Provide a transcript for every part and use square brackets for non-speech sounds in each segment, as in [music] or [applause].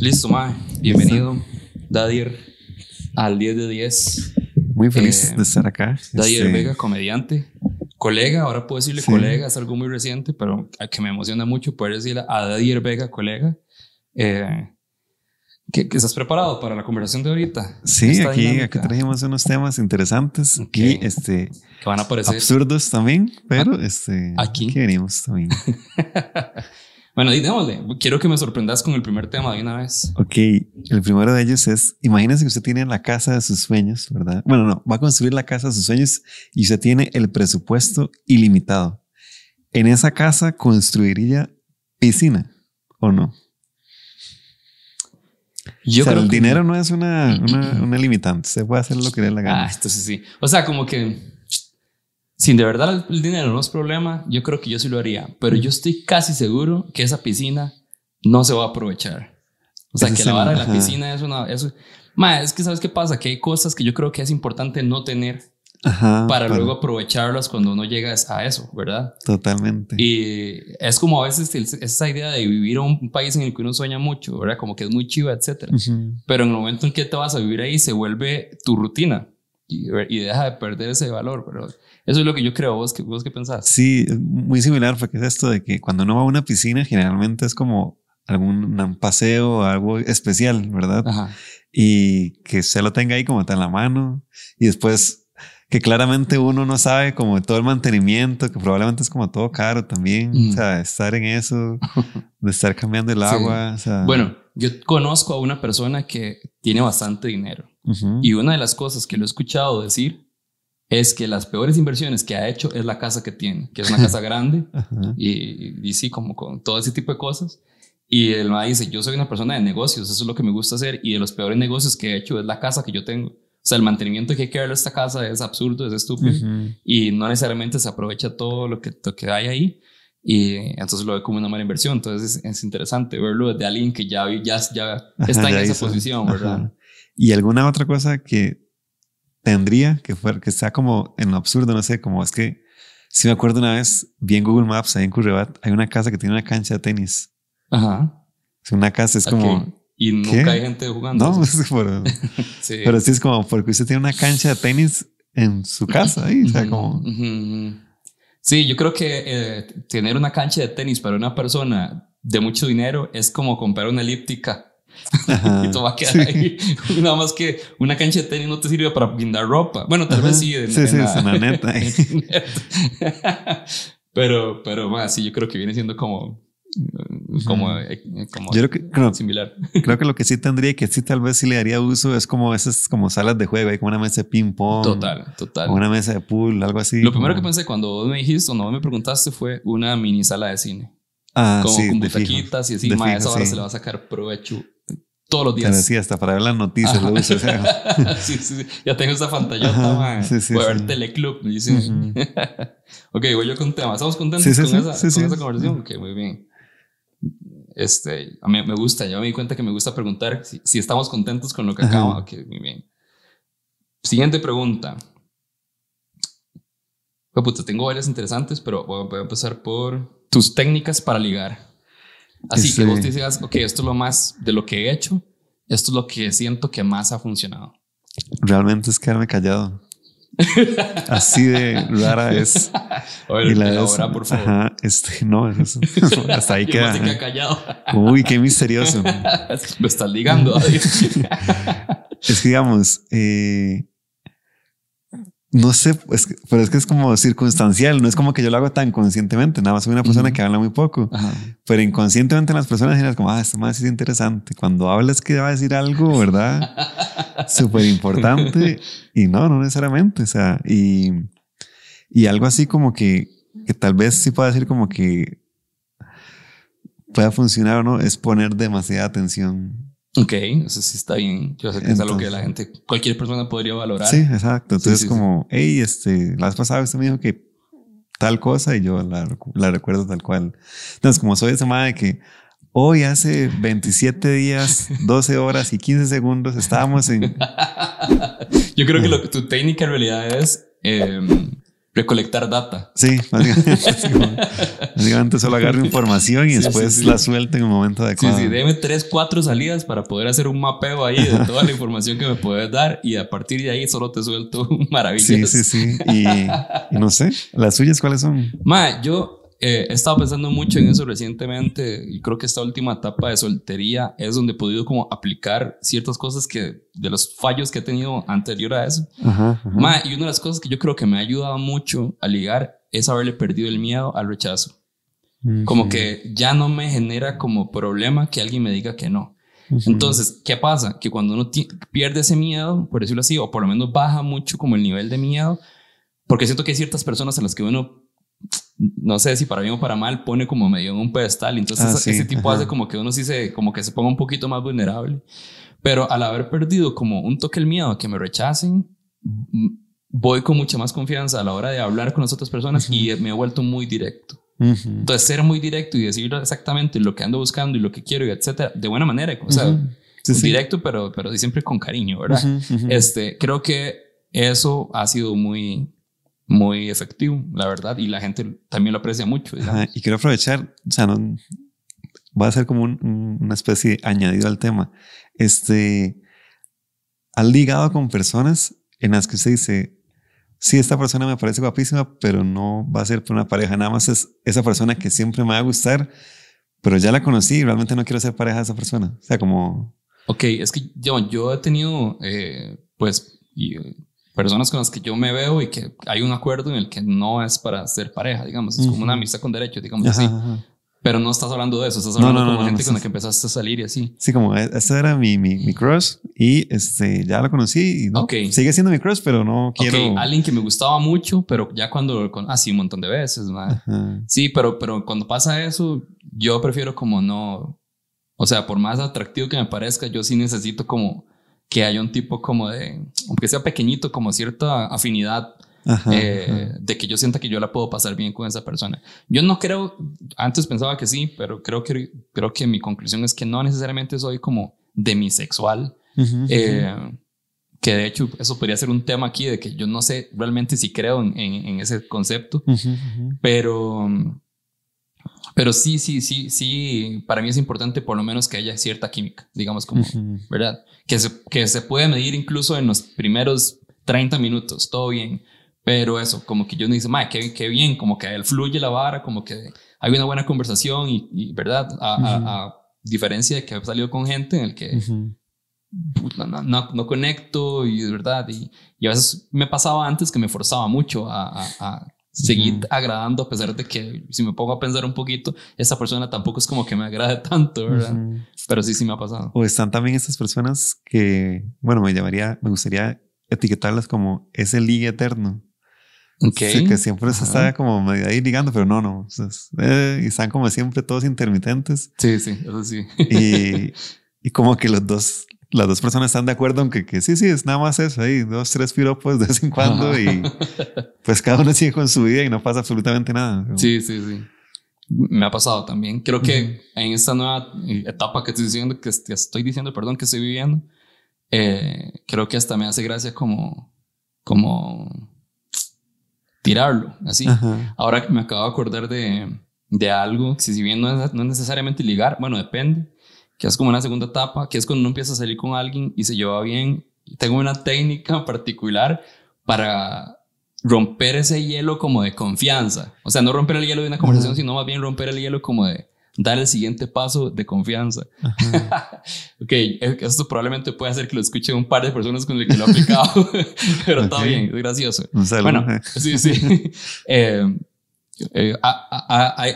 Listo, Mae. Bienvenido, Dadier, al 10 de 10. Muy feliz Eh, de estar acá. Dadier Este, Vega, comediante. Colega, ahora puedo decirle Sí. colega, es algo muy reciente, pero que me emociona mucho poder decirle a Dadier Vega, colega. Eh, que estás preparado para la conversación de ahorita. Sí, aquí, dinámica aquí trajimos unos temas interesantes Ok. y este, Que van a aparecer. absurdos también, pero este, Aquí. venimos también. [laughs] Bueno, y démosle. Quiero que me sorprendas con el primer tema de una vez. ok, el primero de ellos es, imagínense que usted tiene la casa de sus sueños, ¿verdad? Bueno, no, va a construir la casa de sus sueños y usted tiene el presupuesto ilimitado. ¿En esa casa construiría piscina o no? Yo o sea, creo el que- dinero no es una, una, [clears throat] una limitante, se puede hacer lo que le dé la gana. Ah, entonces sí. O sea, como que si de verdad el dinero no es problema, yo creo que yo sí lo haría. Pero yo estoy casi seguro que esa piscina no se va a aprovechar. O sea, Ese que es la vara de la piscina es una... Eso, Ma, es que sabes qué pasa, que hay cosas que yo creo que es importante no tener Ajá, para luego aprovecharlas cuando no llegas a eso, ¿verdad? Totalmente. Y es como a veces esa idea de vivir en un país en el que uno sueña mucho, ¿verdad? Como que es muy chiva, etcétera. Ujú. Pero en el momento en que te vas a vivir ahí, se vuelve tu rutina y, y deja de perder ese valor. Pero eso es lo que yo creo. ¿Vos vos qué pensás? Sí, muy similar, porque es esto de que cuando uno va a una piscina, generalmente es como algún paseo algo especial, ¿verdad? Ajá. Y que se lo tenga ahí como está en la mano. Y después que claramente uno no sabe como todo el mantenimiento, que probablemente es como todo caro también. Mm. O sea, estar en eso, [laughs] de estar cambiando el Sí. agua. O sea, Bueno, yo conozco a una persona que tiene bastante dinero. Ujú. Y una de las cosas que lo he escuchado decir es que las peores inversiones que ha hecho es la casa que tiene, que es una casa [laughs] grande Ajá. y, y sí, como con todo ese tipo de cosas. Y el ma dice, yo soy una persona de negocios, eso es lo que me gusta hacer y de los peores negocios que he hecho es la casa que yo tengo. O sea, el mantenimiento que hay que darle a esta casa es absurdo, es estúpido Ujú. y no necesariamente se aprovecha todo lo que, lo que hay ahí y entonces lo ve como una mala inversión. Entonces es, es interesante verlo de alguien que ya, ya, ya Ajá, está en ya esa hizo. posición, ¿verdad? Ajá. ¿Y alguna otra cosa que tendría que fuera, que está como en lo absurdo? No sé, como es que si me acuerdo una vez, vi en Google Maps, ahí en Curribat, hay una casa que tiene una cancha de tenis. Ajá. Es una casa, es como. Y nunca ¿Qué? hay gente jugando. No, es por- [laughs] sí. pero sí es como porque usted tiene una cancha de tenis en su casa ahí. O sea, como. Sí, yo creo que eh, tener una cancha de tenis para una persona de mucho dinero es como comprar una elíptica. [laughs] y todo va a quedar ahí. [laughs] Nada más que una cancha de tenis no te sirve para guindar ropa. Bueno, tal Ajá. vez sí. en- Sí, en sí, la- es una neta. [laughs] pero, pero más, sí, yo creo que viene siendo como, como, Ujú. eh, como Yo creo que, creo, similar. creo que lo que sí tendría, que sí tal vez sí le daría uso, es como esas como salas de juego, hay como una mesa de ping pong. Total, total. Una mesa de pool, algo así. Lo primero que como- pensé cuando vos me dijiste o no me preguntaste fue una mini sala de cine. Ah, como sí, con fijo. butaquitas y así, fijo, esa sí. se le va a sacar provecho todos los días. sí, hasta para ver las noticias lo sea. [laughs] sí, sí, sí. Ya tengo esa pantallota, Ajá, ma. sí, sí, Voy a ver. Teleclub, me dicen. Ujú. [laughs] ok, voy yo con tema. ¿Estamos contentos con, esa, con conversación? Ok, muy bien. Este, a mí me gusta, ya me di cuenta que me gusta preguntar si, si estamos contentos con lo que Ajá. acaba. Ok, muy bien. Siguiente pregunta. Oh, puta, tengo varias interesantes, pero voy a empezar por tus técnicas para ligar. Así que Este- vos te digas, ok, esto es lo más de lo que he hecho, esto es lo que siento que más ha funcionado. Realmente es quedarme callado. [laughs] Así de rara es. [laughs] Ver, Y la elabora, vez- por favor. Ajá, este, no, eso- [laughs] hasta ahí queda. te quedas callado. Uy, qué misterioso. Me estás ligando. Es que digamos, eh, no sé, es que- pero es que es como circunstancial, no es como que yo lo hago tan conscientemente, nada más soy una persona que habla muy poco, Ajá. pero inconscientemente las personas generan como, ah, esto más es interesante. Cuando hablas que va a decir algo, ¿verdad? [laughs] Súper importante y no, no necesariamente, o sea, y, y algo así como que, que tal vez sí pueda decir como que pueda funcionar o no, es poner demasiada atención. Ok, eso sí está bien. Yo sé que es algo que la gente, cualquier persona podría valorar. Sí, exacto. Entonces, sí, sí. como, hey, este, la vez pasada usted me dijo que tal cosa y yo la, recu- la recuerdo tal cual. Entonces, como soy esa madre que hoy hace 27 días, 12 horas y 15 segundos estábamos en. [laughs] Yo creo que lo que tu técnica en realidad es eh, recolectar data. Sí, [laughs] básicamente, solo agarro información y después la suelto en un momento adecuado. Sí, sí, déme tres, cuatro salidas para poder hacer un mapeo ahí de toda la información que me puedes dar y a partir de ahí solo te suelto [laughs] maravillas. Sí, sí, sí. Y, y no sé, ¿las suyas cuáles son? Ma, yo eh, he estado pensando mucho en eso recientemente y creo que esta última etapa de soltería es donde he podido como aplicar ciertas cosas que de los fallos que he tenido anterior a eso. y una de las cosas que yo creo que me ha ayudado mucho a ligar es haberle perdido el miedo al rechazo. Como que ya no me genera como problema que alguien me diga que no. Entonces, ¿qué pasa? Que cuando uno pierde ese miedo, por decirlo así, o por lo menos baja mucho como el nivel de miedo, porque siento que hay ciertas personas a las que uno no sé si para bien o para mal, pone como medio en un pedestal. Entonces, ah, ese tipo hace como que uno sí se, como que se ponga un poquito más vulnerable. Pero al haber perdido como un toque el miedo a que me rechacen, voy con mucha más confianza a la hora de hablar con las otras personas y me he vuelto muy directo. Entonces, ser muy directo y decir exactamente lo que ando buscando y lo que quiero y etcétera, de buena manera, o sea, directo, pero, pero siempre con cariño, ¿verdad? Este, creo que eso ha sido muy, muy efectivo, la verdad, y la gente también lo aprecia mucho. y quiero aprovechar, o sea, no, va a ser como una especie añadido al tema. Este, ha ligado con personas en las que se dice, sí, esta persona me parece guapísima, pero no va a ser por una pareja, nada más es esa persona que siempre me va a gustar, pero ya la conocí y realmente no quiero ser pareja de esa persona. O sea, como... Ok, es que yo, yo he tenido, eh, pues, personas con las que yo me veo y que hay un acuerdo en el que no es para ser pareja, digamos, es como una amistad con derecho, digamos así. Pero no estás hablando de eso, estás hablando como gente con la que empezaste a salir y así. Sí, como e, ese era mi, mi, mi crush y este, ya lo conocí y no, sigue siendo mi crush, pero no quiero... Okay. Alguien que me gustaba mucho, pero ya cuando... Con, ah, sí, un montón de veces. Sí, pero, pero cuando pasa eso, yo prefiero como no... O sea, por más atractivo que me parezca, yo sí necesito como que haya un tipo como de, aunque sea pequeñito, como cierta afinidad eh, de que yo sienta que yo la puedo pasar bien con esa persona. Yo no creo, antes pensaba que sí, pero creo que, creo que mi conclusión es que no necesariamente soy como demisexual. Eh, que de hecho eso podría ser un tema aquí de que yo no sé realmente si creo en, en, ese concepto, pero pero sí, sí, sí, sí, para mí es importante por lo menos que haya cierta química, digamos como, ¿verdad? Que se, que se puede medir incluso en los primeros 30 minutos, todo bien. Pero eso, como que yo no dice, qué, qué, bien, como que él fluye la vara, como que hay una buena conversación y, ¿verdad? A, diferencia de que he salido con gente en el que no, no, no, conecto y verdad. Y, y, a veces me pasaba antes que me forzaba mucho a, a seguir agradando a pesar de que si me pongo a pensar un poquito, esa persona tampoco es como que me agrade [laughs] tanto, ¿verdad? Pero sí, sí me ha pasado. O están también estas personas que, bueno, me llamaría, me gustaría etiquetarlas como ese ligue eterno. Okay. que siempre se está como medio ahí ligando, pero no, no. Eh, y están como siempre todos intermitentes. Sí, sí, eso sí. y, [laughs] y como que los dos las dos personas están de acuerdo en que, sí, sí, es nada más eso, ahí dos, tres piropos de vez en cuando y [laughs] pues cada uno sigue con su vida y no pasa absolutamente nada. Sí, sí, sí. Me ha pasado también. Creo que en esta nueva etapa que estoy diciendo, que estoy diciendo, perdón, que estoy viviendo, eh, creo que hasta me hace gracia como, como tirarlo, así. Ahora que me acabo de acordar de, de algo, si bien no es, no es necesariamente ligar, bueno, depende que es como una segunda etapa, que es cuando uno empieza a salir con alguien y se lleva bien. Tengo una técnica [laughs] particular para romper ese hielo como de confianza. O sea, no romper el hielo de una conversación, sino más bien romper el hielo como de dar el siguiente paso de confianza. [laughs] ok, esto probablemente puede hacer que lo escuchen un par de personas con el que lo he aplicado, [laughs] pero está bien, es gracioso. Bueno, sí, sí. eh, eh,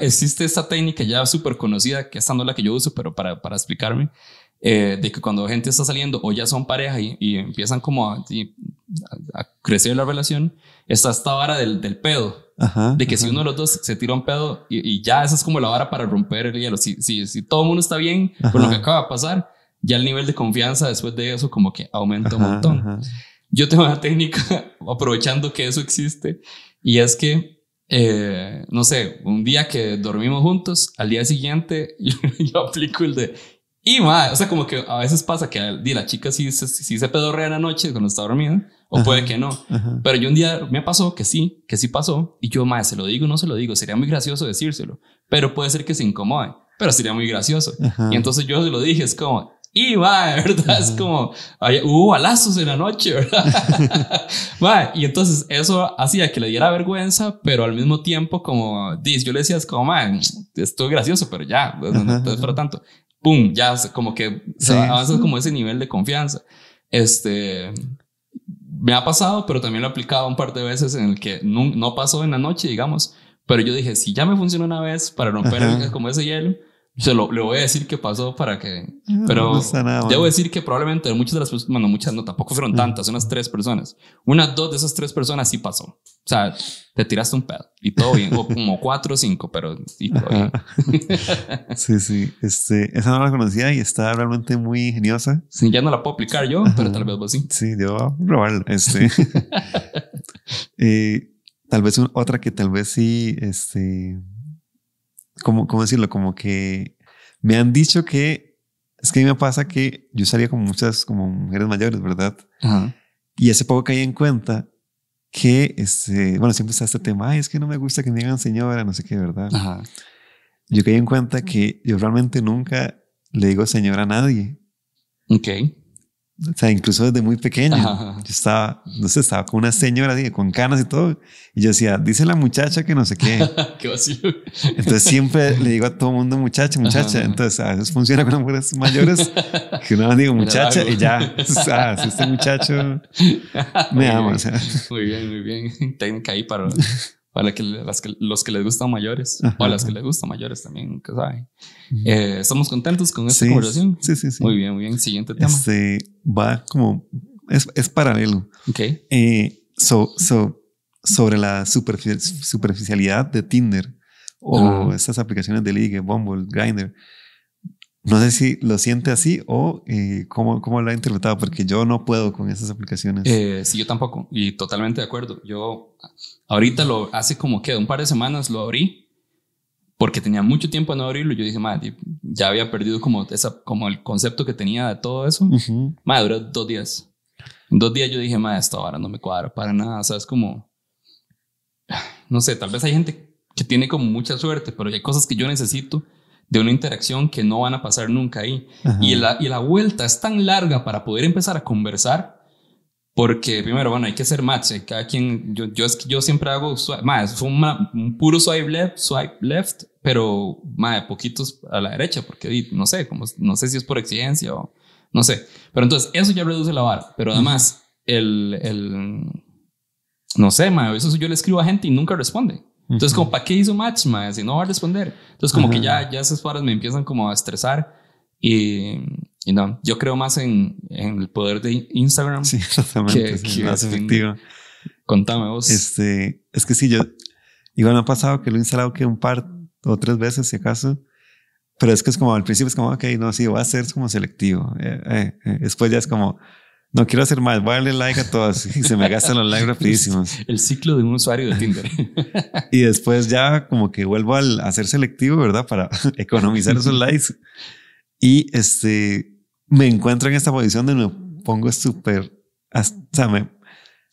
existe esta técnica ya súper conocida, que esta no es la que yo uso, pero para, para explicarme, eh, de que cuando gente está saliendo o ya son pareja y, empiezan como a, crecer la relación, está esta vara del, del pedo. de que si uno de los dos se tira un pedo y, ya esa es como la vara para romper el hielo. Si, si, si todo el mundo está bien con lo que acaba de pasar, ya el nivel de confianza después de eso como que aumenta un montón. Yo tengo una [laughs] técnica aprovechando que eso existe y es que eh, no sé, un día que dormimos juntos, al día siguiente [laughs] yo, aplico el de, Y, ma, o sea, como que a veces pasa que di, la chica sí, se- sí se pedorrea en la noche cuando está dormida, o Ajá. puede que no. Ajá. Pero yo un día me pasó que sí, que sí pasó. Y yo, madre, se lo digo, no se lo digo. Sería muy gracioso decírselo. Pero puede ser que se incomode. Pero sería muy gracioso. Ajá. Y entonces yo se lo dije, es como, y va, [laughs] ¿verdad? Es como, hubo balazos en la noche, ¿verdad? [laughs] Va, y entonces eso hacía que le diera vergüenza, pero al mismo tiempo, como, yo le decía, es como, man, esto es gracioso, pero ya, no, no, no para tanto. Pum, ya, como que Sí. avanza como ese nivel de confianza. Este, me ha pasado, pero también lo he aplicado un par de veces en el que no, no pasó en la noche, digamos. Pero yo dije, si ya me funcionó una vez para romper Ajá. como ese hielo, se lo, le voy a decir que pasó para que... No, Pero no nada debo decir que probablemente muchas de las personas, bueno, muchas no, tampoco fueron tantas, unas tres personas. Unas dos de esas tres personas sí pasó. O sea, te tiraste un pedo y todo bien, o como [laughs] cuatro o cinco, pero sí, todo bien. [laughs] Sí, sí. Este, esa no la conocía y está realmente muy ingeniosa. Sí, ya no la puedo aplicar yo, pero Ajá. tal vez vos sí. Sí, yo voy a probarlo. Este. [laughs] Eh, tal vez un- otra que tal vez sí, este, ¿cómo, ¿cómo decirlo? Como que me han dicho que, es que a mí me pasa que yo salía con muchas como mujeres mayores, ¿verdad? Ajá. Y hace poco caí en cuenta que, este, bueno, siempre está este tema, ay, es que no me gusta que me digan señora, no sé qué, ¿verdad? Ajá. Yo caí en cuenta que yo realmente nunca le digo señora a nadie. Ok. O sea, incluso desde muy pequeño. Ajá. Yo estaba, no sé, estaba con una señora así, con canas y todo. Y yo decía, dice la muchacha que no sé qué. [laughs] Qué vacío. Entonces siempre le digo a todo mundo muchacha, muchacha. Ajá. Entonces a veces funciona con las mujeres mayores que no digo [laughs] muchacha y ya. [laughs] Ah, si este muchacho me Muy ama. bien. O sea, Muy bien, muy bien. Técnica ahí para, para que, las que- los que les gustan mayores Ajá. o a las que les gustan mayores también, nunca saben. Eh, ¿Estamos contentos con esta sí, conversación? sí, sí, sí. Muy bien, muy bien. Siguiente tema. Este va como, es, es paralelo. Ok. Eh, so, so, sobre la superfi- superficialidad de Tinder o Ajá. estas aplicaciones de ligue, Bumble, Grindr. No sé si lo siente así o eh, cómo, cómo lo ha interpretado, porque yo no puedo con esas aplicaciones. Eh, sí, yo tampoco. Y totalmente de acuerdo. Yo ahorita lo hace como que un par de semanas lo abrí porque tenía mucho tiempo de no abrirlo. Yo dije, madre, ya había perdido como, esa, como el concepto que tenía de todo eso. Ujú. Madre, duró dos días. En dos días yo dije, madre, esta ahora no me cuadra para nada. O sea, es como, no sé, tal vez hay gente que tiene como mucha suerte, pero hay cosas que yo necesito de una interacción que no van a pasar nunca ahí. Ajá. Y la, y la vuelta es tan larga para poder empezar a conversar. Porque primero, bueno, hay que hacer match. Cada quien, yo, yo, es que yo siempre hago, swipe- más, fue una- un puro swipe left, swipe left, pero más poquitos a la derecha, porque no sé, como, no sé si es por exigencia o no sé. Pero entonces, eso ya reduce la vara. Pero además, el, el, no sé, ma, a veces yo le escribo a gente y nunca responde. Entonces, como, ¿para qué hizo match, ma? Si no va a responder. Entonces, como que Ajá. ya, ya esas varas me empiezan como a estresar. Y, y no, yo creo más en, en el poder de Instagram. [laughs] Sí, totalmente. Que- que más efectivo. Contame vos. Este, es que sí, yo igual me ha pasado que lo he instalado que un par o tres veces, si acaso. Pero es que es como al principio es como, ok, no, sí, voy a ser como selectivo. Eh, eh, eh. Después ya es como, no quiero hacer más, voy a darle like a todas [laughs] y se me gastan los likes rapidísimos. [laughs] El ciclo de un usuario de Tinder. Y después ya como que vuelvo al, a ser selectivo, ¿verdad? Para economizar esos likes. Y este, me encuentro en esta posición de me pongo súper, o sea, me,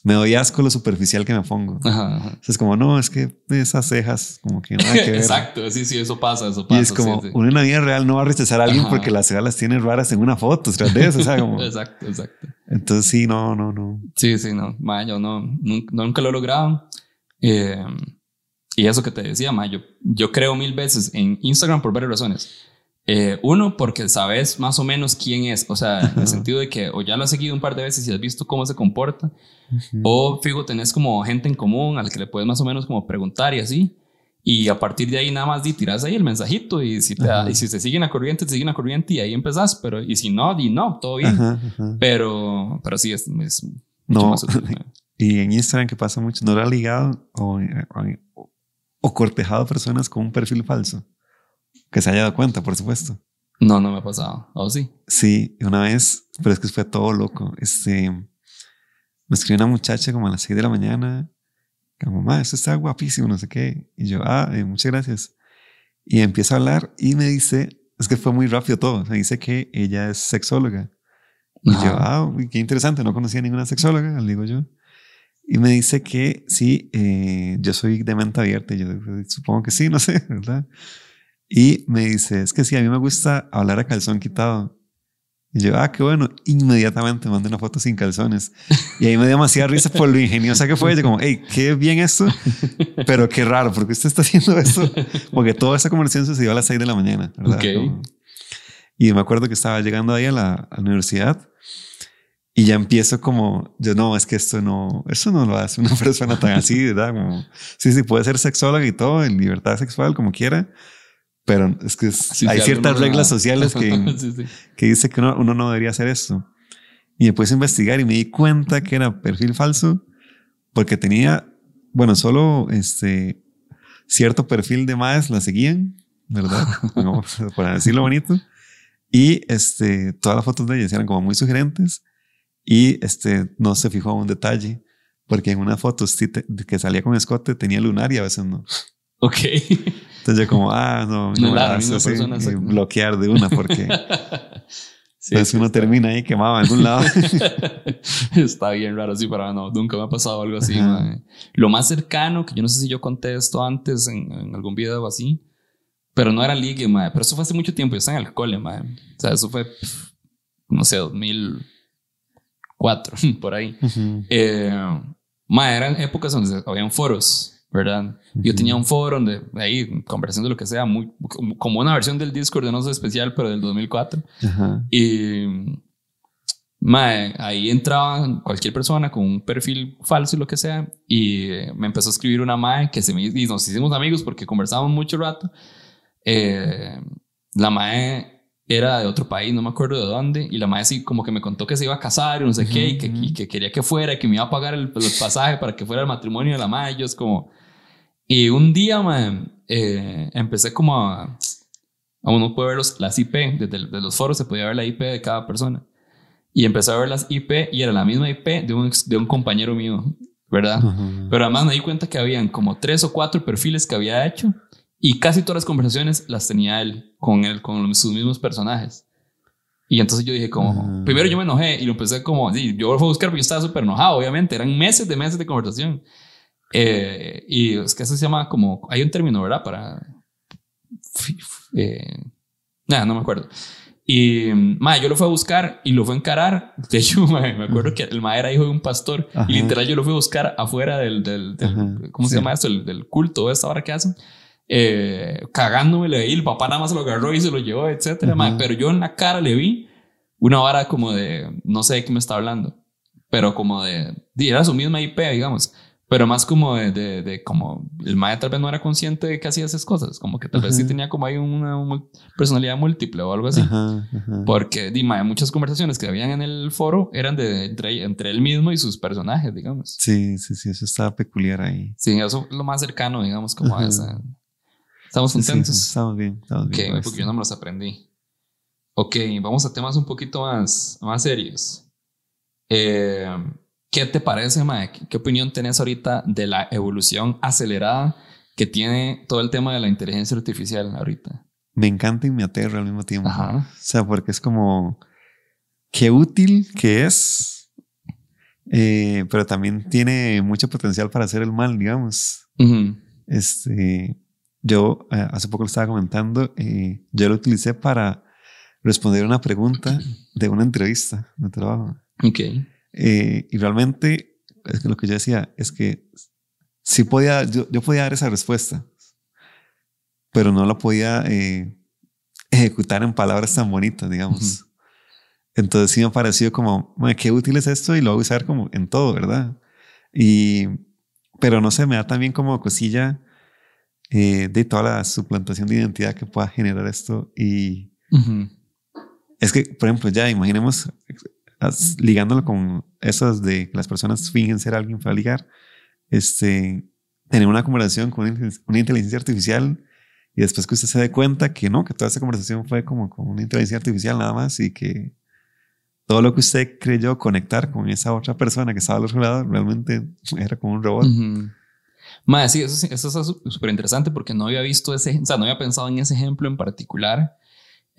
me doy asco lo superficial que me pongo. Ajá, ajá. Sea, es como, no, es que esas cejas, como que nada que [laughs] ver. Exacto, sí, sí, eso pasa, eso Y pasa. es como, sí, sí. uno en la vida real no va a rechazar a alguien Ajá. porque las cejas las tiene raras en una foto, tras de eso, o sea, como, [laughs] Exacto, exacto. entonces sí, no, no, no. Sí, sí, no. Ma, yo no, nunca, nunca lo he logrado. Eh, y eso que te decía, ma, yo, yo creo mil veces en Instagram por varias razones. Eh, uno, porque sabes más o menos quién es. O sea, en el sentido de que o ya lo has seguido un par de veces y has visto cómo se comporta. O, fijo, tenés como gente en común al que le puedes más o menos como preguntar y así. Y a partir de ahí nada más di, tiras ahí el mensajito y si, te, y si te siguen a corriente, te siguen a corriente y ahí empezás. Pero, y si no, di no, todo bien. Ajá, ajá. Pero, pero sí, es, es mucho No, más útil, ma. [laughs] y en Instagram que pasa mucho, no lo ha ligado o, o, o cortejado personas con un perfil falso. Que se haya dado cuenta, por supuesto. No, no me ha pasado. ¿O sí? Sí, una vez, pero es que fue todo loco. Este, me escribió una muchacha como a las 6 de la mañana, como, mamá, esto está guapísimo, no sé qué. Y yo, ah, eh, muchas gracias. Y empieza a hablar y me dice, es que fue muy rápido todo. Me dice que ella es sexóloga. Y yo, ah, qué interesante, no conocía ninguna sexóloga, le digo yo. Y me dice que sí, eh, yo soy de mente abierta. Y yo supongo que sí, no sé, [laughs] ¿verdad? Y me dice, es que sí, a mí me gusta hablar a calzón quitado. Y yo, ah, qué bueno. Inmediatamente mandé una foto sin calzones. Y ahí me dio demasiada risa por lo ingeniosa que fue. Yo como, hey, qué bien esto, pero qué raro, porque usted está haciendo esto? Porque toda esa conversación sucedió a las 6 de la mañana, ¿verdad? Okay. y me acuerdo que estaba llegando ahí a la, a la, universidad y ya empiezo como, yo no, es que esto no, eso no lo hace una [laughs] persona tan así, ¿verdad? Como, sí, sí, puede ser sexóloga y todo, en libertad sexual, como quiera, pero es que hay ciertas reglas sociales que, [laughs] que dice que uno, uno, no debería hacer esto. Y me puse a investigar y me di cuenta que era perfil falso porque tenía, bueno, solo este cierto perfil de más la seguían, ¿verdad? [laughs] para decirlo bonito. Y este, todas las fotos de ellas eran como muy sugerentes y este, no se fijó en un detalle porque en una foto que salía con escote tenía lunar y a veces no. Ok. [laughs] Entonces yo como, ah, no, no, no bloquear de una porque [laughs] sí, entonces uno termina ahí quemado en algún lado. [laughs] Está bien raro, sí, para no, nunca me ha pasado algo así. Lo más cercano, que yo no sé si yo conté esto antes en, algún video o así, pero no era ligue, madre. pero eso fue hace mucho tiempo, yo estaba en el cole, madre. o sea, eso fue, no sé, 2004, [laughs] por ahí. eh, madre, eran épocas donde habían foros ¿verdad? Yo tenía un foro donde ahí, conversación de lo que sea, muy, como una versión del Discord de no sé especial, pero del 2004. Y mae, ahí entraba cualquier persona con un perfil falso y lo que sea, y me empezó a escribir una mae que se me, y nos hicimos amigos porque conversábamos mucho rato. Eh, la mae era de otro país, no me acuerdo de dónde, y la madre así como que me contó que se iba a casar y no sé qué, y que, que, quería que fuera, y que me iba a pagar el, el pasaje para que fuera el matrimonio de la madre, y yo es como, y un día, eh, empecé como a, a uno puede ver los, las IP, desde los foros se podía ver la IP de cada persona. Y empecé a ver las IP y era la misma IP de un, de un compañero mío, ¿verdad? Pero además me di cuenta que habían como tres o cuatro perfiles que había hecho y casi todas las conversaciones las tenía él con él, con sus mismos personajes. Y entonces yo dije como, primero yo me enojé y lo empecé como, sí, yo lo fui a buscar porque yo estaba súper enojado, obviamente, eran meses de meses de conversación. Eh, y es que eso se llama como, hay un término, ¿verdad? Para... Eh, nada, no me acuerdo. Y madre, yo lo fui a buscar y lo fui a encarar. De hecho, [laughs] me acuerdo que el madre era hijo de un pastor y literal yo lo fui a buscar afuera del, del, ¿cómo se llama esto? El, del culto, esta hora que hacen. Eh, cagándome le vi, el papá nada más se lo agarró y se lo llevó, etcétera. pero yo en la cara le vi una vara como de, no sé de qué me está hablando, pero como de, era su misma IP, digamos pero más como de, de, como el Maya tal vez no era consciente de que hacía esas cosas, como que tal vez sí tenía como ahí una, personalidad múltiple o algo así. Porque di, muchas conversaciones que habían en el foro eran de entre, entre él mismo y sus personajes, digamos. Sí, sí, sí, eso estaba peculiar ahí. Sí, eso es lo más cercano, digamos, como a esa. ¿Estamos contentos? Sí, estamos bien, estamos bien. Ok, porque yo no me los aprendí. Ok, vamos a temas un poquito más, más serios. Eh, ¿Qué te parece, Mae? ¿Qué opinión tenés ahorita de la evolución acelerada que tiene todo el tema de la inteligencia artificial ahorita? Me encanta y me aterra al mismo tiempo. O sea, porque es como qué útil que es, eh, pero también tiene mucho potencial para hacer el mal, digamos. Este, yo eh, hace poco lo estaba comentando, eh, yo lo utilicé para responder una pregunta de una entrevista de trabajo. Ok. Eh, y realmente, es que lo que yo decía es que sí podía, yo, yo podía dar esa respuesta, pero no la podía eh, ejecutar en palabras tan bonitas, digamos. Entonces sí me ha parecido como, qué útil es esto y lo voy a usar como en todo, ¿verdad? Y, pero no sé, me da también como cosilla eh, de toda la suplantación de identidad que pueda generar esto. Y es que, por ejemplo, ya imaginemos ligándolo con esas de que las personas fingen ser alguien para ligar, este, tener una conversación con una, inteligencia artificial y después que usted se dé cuenta que no, que toda esa conversación fue como con una inteligencia artificial nada más y que todo lo que usted creyó conectar con esa otra persona que estaba al otro lado realmente era como un robot. Más, sí, eso, eso es súper interesante porque no había visto ese, o sea, no había pensado en ese ejemplo en particular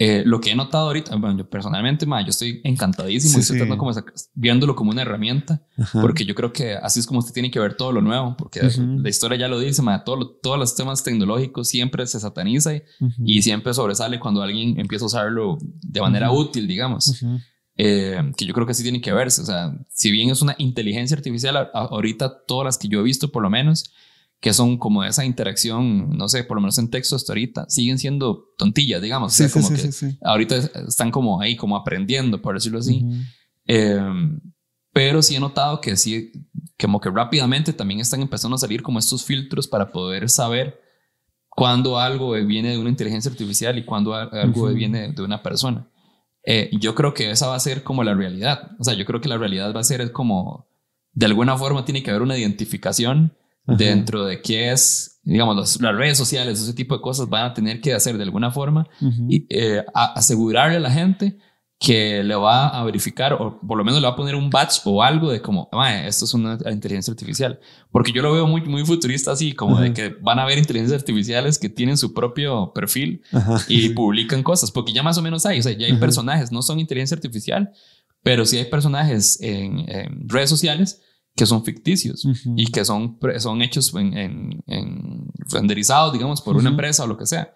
Eh, lo que he notado ahorita, bueno, yo personalmente, ma, yo estoy encantadísimo Sí, estoy sí. como viéndolo como una herramienta, Ajá. porque yo creo que así es como usted tiene que ver todo lo nuevo, porque Ujú. la historia ya lo dice, ma, todo lo- todos los temas tecnológicos siempre se sataniza y, Ujú. y siempre sobresale cuando alguien empieza a usarlo de manera Ujú. útil, digamos. Eh, que yo creo que sí tiene que verse. O sea, si bien es una inteligencia artificial, a- ahorita todas las que yo he visto, por lo menos, que son como esa interacción, no sé, por lo menos en texto hasta ahorita, siguen siendo tontillas, digamos. O Sí, sea, sí, como sí, que ahorita es- están como ahí, como aprendiendo, por decirlo así. Ujú. Eh, pero sí he notado que sí, como que rápidamente también están empezando a salir como estos filtros para poder saber cuándo algo viene de una inteligencia artificial y cuándo algo Ujú. viene de una persona. Eh, yo creo que esa va a ser como la realidad. O sea, yo creo que la realidad va a ser es como, de alguna forma tiene que haber una identificación Ajá. dentro de qué es, digamos, los- las redes sociales, ese tipo de cosas van a tener que hacer de alguna forma Ujú. y, eh, a- asegurarle a la gente que le va a verificar o por lo menos le va a poner un batch o algo de como, "Mae, esto es una inteligencia artificial. Porque yo lo veo muy, muy futurista así, como de que van a haber inteligencias artificiales que tienen su propio perfil Ajá. y [laughs] publican cosas, porque ya más o menos hay, o sea, ya hay Ajá. personajes, no son inteligencia artificial, pero sí hay personajes en, en redes sociales que son ficticios Ujú. y que son, son hechos en, en- en renderizados, digamos, por una Ujú. empresa o lo que sea.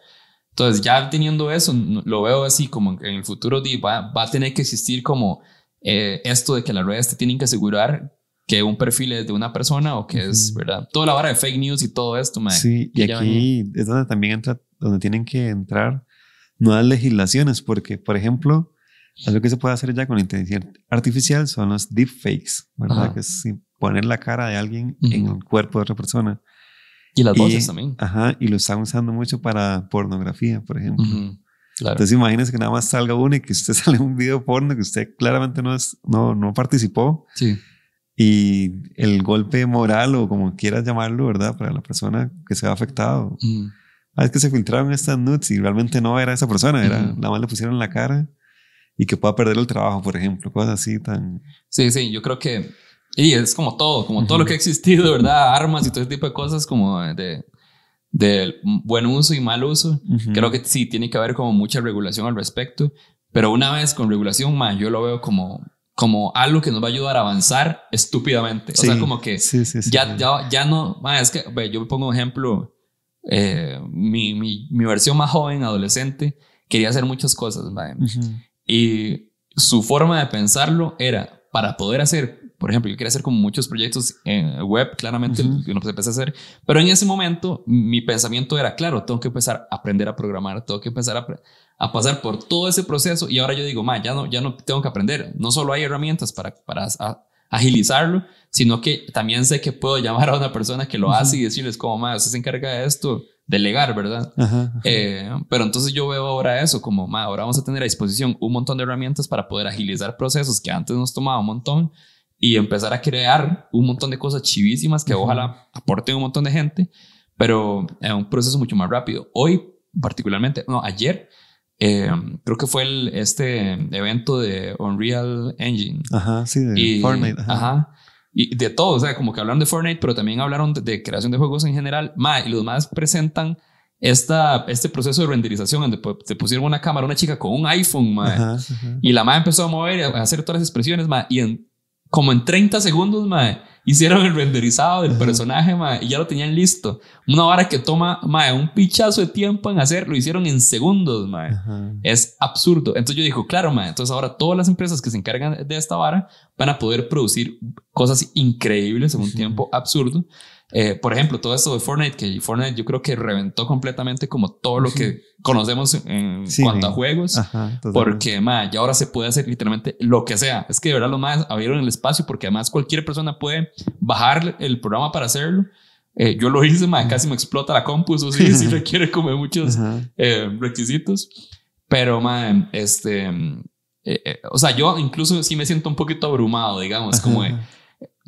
Entonces, ya teniendo eso, lo veo así como en el futuro va, va a tener que existir como eh, esto de que las redes te tienen que asegurar que un perfil es de una persona o que es, Ujú. ¿verdad? Toda la vara de fake news y todo esto, mae, Sí, y que aquí es donde también entra, donde tienen que entrar nuevas legislaciones, porque, por ejemplo, algo que se puede hacer ya con inteligencia artificial son los deepfakes, ¿verdad? Ajá. Que es poner la cara de alguien Ujú. en el cuerpo de otra persona. Y las Y- voces también. Ajá, y lo están usando mucho para pornografía, por ejemplo. Ujú, Claro. Entonces imagínese que nada más salga uno y que usted [laughs] sale un video porno que usted claramente no, es, no, no participó sí. y el golpe moral o como quieras llamarlo, ¿verdad? Para la persona que se va afectado. Ujú. Ah, es que se filtraron estas nudes y realmente no era esa persona, era nada más le pusieron la cara y que pueda perder el trabajo, por ejemplo, cosas así tan... Sí, sí, yo creo que. Y es como todo, como todo lo que ha existido, ¿verdad? Armas y todo ese tipo de cosas, como de, de buen uso y mal uso. Ujú. Creo que sí, tiene que haber como mucha regulación al respecto. Pero una vez con regulación, man, yo lo veo como, como algo que nos va a ayudar a avanzar estúpidamente. O sea, Sí, como que sí, sí, sí. ya, ya, ya no. man, es que ve, yo pongo un ejemplo. eh, mi, mi, mi versión más joven, adolescente, quería hacer muchas cosas. man. Ujú. Y su forma de pensarlo era para poder hacer, por ejemplo, yo quería hacer como muchos proyectos en web, claramente, Ujú. yo no empecé a hacer, pero en ese momento mi pensamiento era, claro, tengo que empezar a aprender a programar, tengo que empezar a, a pasar por todo ese proceso y ahora yo digo, ma, ya no, ya no tengo que aprender, no solo hay herramientas para, para a- agilizarlo, sino que también sé que puedo llamar a una persona que lo Ujú. hace y decirles como, ma, usted se encarga de esto, delegar, ¿verdad? Ajá, ajá. Eh, pero entonces yo veo ahora eso como, ma, ahora vamos a tener a disposición un montón de herramientas para poder agilizar procesos que antes nos tomaba un montón y empezar a crear un montón de cosas chivísimas que Ujú. ojalá aporten un montón de gente, pero en un proceso mucho más rápido. Hoy, particularmente, no, ayer, eh, creo que fue el, este evento de Unreal Engine. Ajá, sí, de Y, Fortnite. Ajá. ajá. Y de todo, o sea, como que hablaron de Fortnite, pero también hablaron de, de creación de juegos en general. Ma, y los más presentan esta, este proceso de renderización donde te pusieron una cámara, una chica con un iPhone, ma, Ajá, ajá. y la ma empezó a mover y a hacer todas las expresiones, ma, y en, como en 30 segundos, ma, hicieron el renderizado del personaje, ma, y ya lo tenían listo. Una hora que toma, ma, un pichazo de tiempo en hacer, lo hicieron en segundos, ma. Ajá. Es absurdo. Entonces yo digo, claro, ma, entonces ahora todas las empresas que se encargan de esta vara van a poder producir cosas increíbles en un tiempo absurdo. Eh, por ejemplo, todo esto de Fortnite, que Fortnite yo creo que reventó completamente como todo lo que conocemos en Sí, cuanto a juegos. Ajá. Porque, ma, ya ahora se puede hacer literalmente lo que sea. Es que de verdad los más abrieron el espacio porque además cualquier persona puede bajar el programa para hacerlo. Eh, yo lo hice, ma, casi me explota la compu. Eso sí, [laughs] sí requiere como muchos Ajá. eh, requisitos. Pero, man, este. eh, eh, o sea, yo incluso sí me siento un poquito abrumado, digamos, como de, Ajá.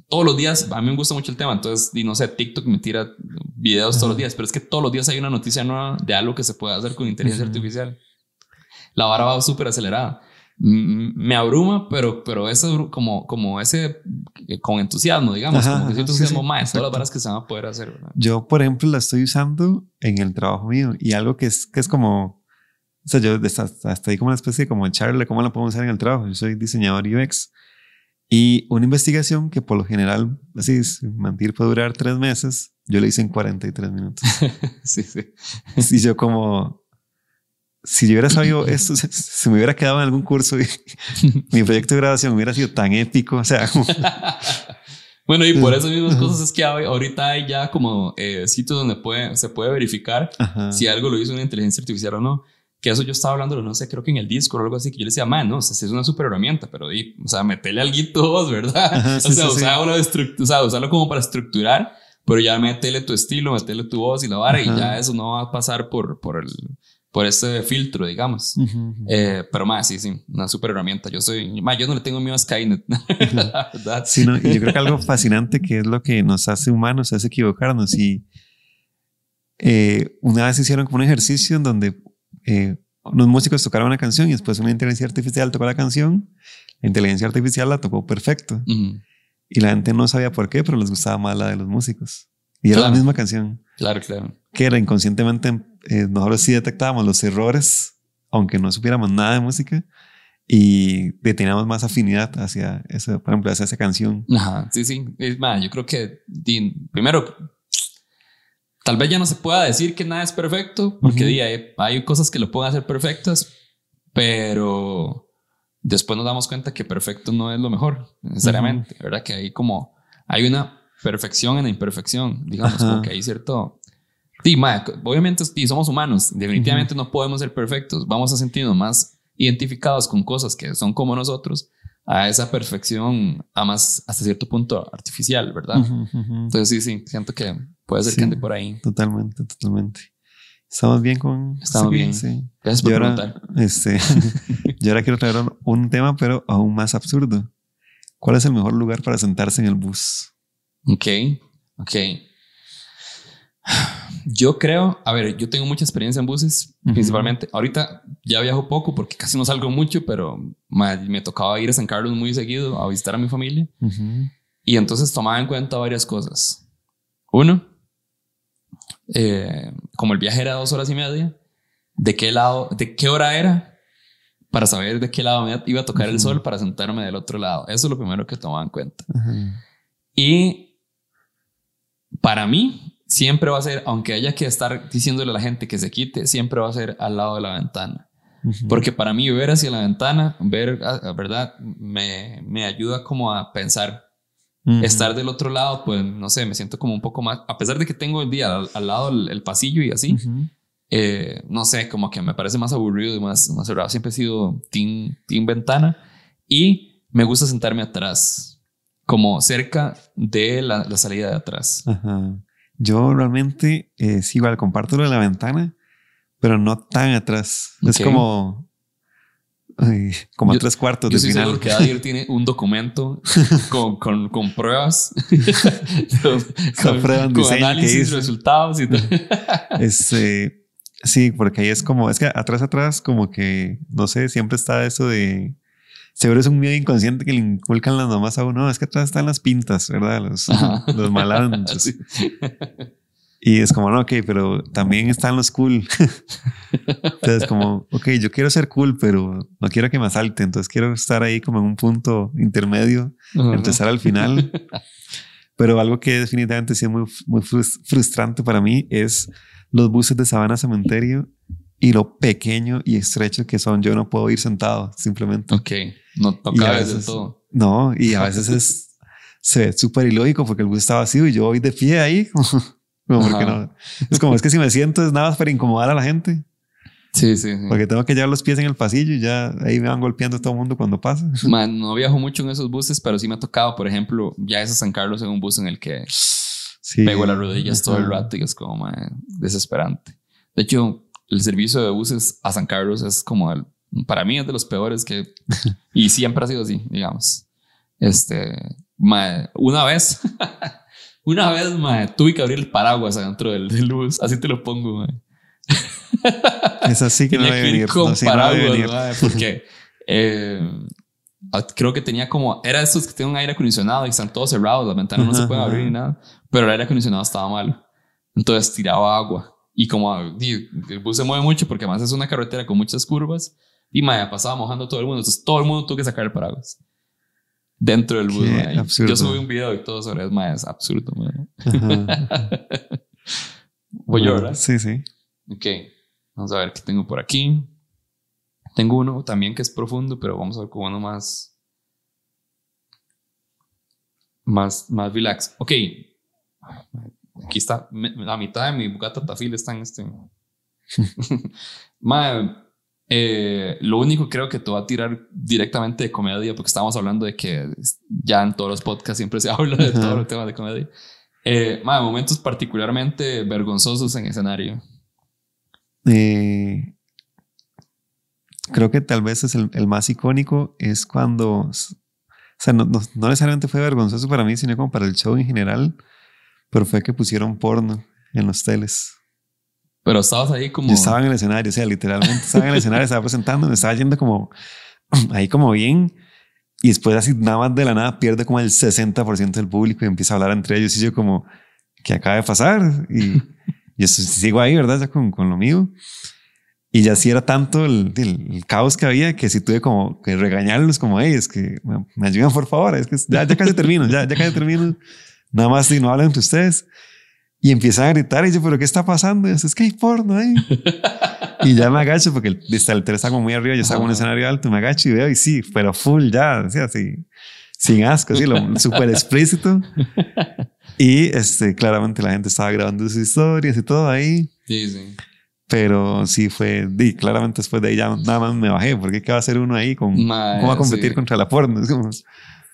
Todos los días, a mí me gusta mucho el tema, entonces, y no sé, TikTok me tira videos todos los Ajá. días, pero es que todos los días hay una noticia nueva de algo que se puede hacer con inteligencia Ujú. artificial. La vara va súper acelerada. Me abruma, pero, pero eso como, como ese, eh, con entusiasmo, digamos, Ajá, como que ajá, siento sí, entusiasmo, sí, más, todas las varas que se van a poder hacer, ¿verdad? Yo, por ejemplo, la estoy usando en el trabajo mío y algo que es, que es como O sea, yo hasta, hasta ahí como una especie de como charla, ¿cómo la podemos usar en el trabajo? Yo soy diseñador UX. Y una investigación que por lo general, así es, mentir puede durar tres meses, yo le hice en 43 minutos. [laughs] sí, sí. [laughs] Y yo como, si yo hubiera sabido esto, se, se me hubiera quedado en algún curso y [laughs] mi proyecto de graduación hubiera sido tan épico. O sea, como, Bueno, y por esas mismas cosas es que ahorita hay ya como eh, sitios donde puede, se puede verificar Ajá. si algo lo hizo una inteligencia artificial o no. Que eso yo estaba hablando, no sé, creo que en el Discord o algo así, que yo le decía, man, no, o sea, sí es una super herramienta, pero, di, o sea, metele al guito vos, [laughs] ¿verdad? Ajá, sí, o sea, sí, sí. de estru- o sea, usarlo como para estructurar, pero ya metele tu estilo, metele tu voz y la vara, y Ajá. ya eso no va a pasar por, por, el, por este filtro, digamos. Ujú, ujú. Eh, pero más, sí, sí, una super herramienta. Yo soy, ma, yo no le tengo miedo a Skynet, [laughs] la verdad. Sí, no, y yo creo que algo fascinante que es lo que nos hace humanos es equivocarnos. Y eh, una vez hicieron como un ejercicio en donde eh, unos músicos tocaron una canción y después una inteligencia artificial tocó la canción. La inteligencia artificial la tocó perfecto. Y la gente no sabía por qué, pero les gustaba más la de los músicos. Y era la misma canción. Claro, claro. Que era inconscientemente, eh, nosotros sí detectábamos los errores, aunque no supiéramos nada de música. Y teníamos más afinidad hacia esa, por ejemplo, hacia esa canción. Ajá, sí, sí. Es más, yo creo que primero, tal vez ya no se pueda decir que nada es perfecto, porque Ujú. di, hay, hay cosas que lo pueden hacer perfectas, pero después nos damos cuenta que perfecto no es lo mejor, necesariamente, ¿verdad? Que hay como, hay una perfección en la imperfección, digamos, Ajá. como que hay cierto... Sí, ma, obviamente sí, somos humanos, definitivamente no podemos ser perfectos, vamos a sentirnos más identificados con cosas que son como nosotros, a esa perfección, a más hasta cierto punto artificial, ¿verdad? Ujú, ujú. Entonces sí, sí, siento que puede ser Sí. que ande por ahí. Totalmente, totalmente. Estamos bien con. Estamos bien. Sí. Gracias por Y ahora, preguntar. este, [laughs] yo ahora quiero traer un- tema, pero aún más absurdo. ¿Cuál es el mejor lugar para sentarse en el bus? Ok, ok. Yo creo, a ver, yo tengo mucha experiencia en buses, principalmente. Ahorita ya viajo poco porque casi no salgo mucho, pero me tocaba ir a San Carlos muy seguido a visitar a mi familia. Y entonces tomaba en cuenta varias cosas. Uno, eh, como el viaje era dos horas y media, ¿de qué lado, de qué hora era? Para saber de qué lado me iba a tocar el sol para sentarme del otro lado. Eso es lo primero que tomaba en cuenta. Y para mí, siempre va a ser, aunque haya que estar diciéndole a la gente que se quite, siempre va a ser al lado de la ventana. Porque para mí ver hacia la ventana, ver, ah, ¿verdad? Me, me ayuda como a pensar Estar del otro lado, pues no sé, me siento como un poco más, a pesar de que tengo el día al, al lado el, el pasillo y así, eh, no sé, como que me parece más aburrido y más, más cerrado. Siempre he sido team, team ventana y me gusta sentarme atrás, como cerca de la, la salida de atrás. Ajá. Yo realmente eh, sí, igual comparto lo de la ventana, pero no tan atrás. Es como. Ay, como Yo- a tres cuartos Yo estoy final. seguro que Adir tiene un documento [laughs] con, con, con pruebas, [laughs] con, con- prueba en con análisis, resultados y todo. [laughs] Este, sí, porque ahí es como, es que atrás, atrás, como que, no sé, siempre está eso de, seguro es un miedo inconsciente que le inculcan las mamás a uno, "No, es que atrás están las pintas, ¿verdad? Los, los malandros. Sí. Y es como, no, ok, pero también están los cool. [laughs] entonces, como, ok, yo quiero ser cool, pero no quiero que me asalte, entonces quiero estar ahí como en un punto intermedio, empezar al final. Pero algo que definitivamente sí es muy, muy frus- frustrante para mí es los buses de Sabana Cementerio y lo pequeño y estrecho que son. Yo no puedo ir sentado, simplemente. Ok, no, Y a veces- todo. No, y a veces es se ve súper ilógico porque el bus está vacío y yo voy de pie ahí. Como porque no. Es como es que si me siento es nada más para incomodar a la gente, Sí, sí, sí. porque tengo que llevar los pies en el pasillo y ya ahí me van golpeando todo el mundo cuando pasa. [laughs] Man, no viajo mucho en esos buses, pero sí me ha tocado, por ejemplo, ya es a San Carlos en un bus en el que Sí. pego las rodillas todo el rato y es como man, desesperante. De hecho, el servicio de buses a San Carlos es como el, para mí es de los peores que [laughs] y siempre ha sido así, digamos. Este, ma, una vez, [laughs] una vez, ma, tuve que abrir el paraguas adentro del, del bus, así te lo pongo, ma. Es así que no que ir venir. con no, sí, no paraguas, venir. [laughs] mae, porque eh, ah, creo que tenía como, era estos que tienen un aire acondicionado y están todos cerrados, las ventanas no se pueden abrir ajá. ni nada, pero el aire acondicionado estaba malo. Entonces tiraba agua Y como di, el bus se mueve mucho porque además es una carretera con muchas curvas. Y mae, pasaba mojando todo el mundo. Entonces todo el mundo tuvo que sacar el paraguas. Dentro del bus. Yo subí un video y todo sobre eso, mae. Es absurdo, mae. [laughs] Voy yo, ¿verdad? Sí, sí. Ok. Vamos a ver qué tengo por aquí. Tengo uno también que es profundo, pero vamos a ver con uno más. Más, más relax. Ok. Aquí está. La mitad de mi Bugatti Tafil está en este. [laughs] Mae, eh, lo único creo que te va a tirar directamente de comedia, porque estábamos hablando de que ya en todos los podcasts siempre se [laughs] habla de Ajá. todos los temas de comedia. Eh, momentos particularmente vergonzosos en escenario. Eh, creo que tal vez es el, el más icónico, es cuando, o sea, no, no- no necesariamente fue vergonzoso para mí, sino como para el show en general, pero fue que pusieron porno en los teles. Pero estabas ahí como. Yo estaba en el escenario, o sea, literalmente estaba en el escenario, estaba presentando, me estaba yendo como [clears throat] ahí como bien. Y después así nada más de la nada pierde como el 60% del público y empieza a hablar entre ellos y yo como, ¿qué acaba de pasar? Y yo sigo ahí, ¿verdad? Ya con, con lo mío. Y ya sí era tanto el, el- el caos que había que sí tuve como que regañarlos como, hey, es que me, me ayudan por favor, es que ya, ya casi termino, ya, ya casi termino. Nada más y no hablan entre ustedes. Y empiezan a gritar y yo, ¿pero qué está pasando? Y yo, es que hay porno ahí. y ya me agacho porque el, está- el tele está como muy arriba, yo estaba en un escenario alto, me agacho y veo y sí, pero full ya, así, así sin asco, así, lo súper explícito. Y este, claramente la gente estaba grabando sus historias y todo ahí. Sí, sí. Pero sí fue, di, claramente después de ahí ya nada más me bajé, porque ¿qué va a hacer uno ahí? Con, Mae, ¿Cómo va a competir sí. contra la porno? Es como,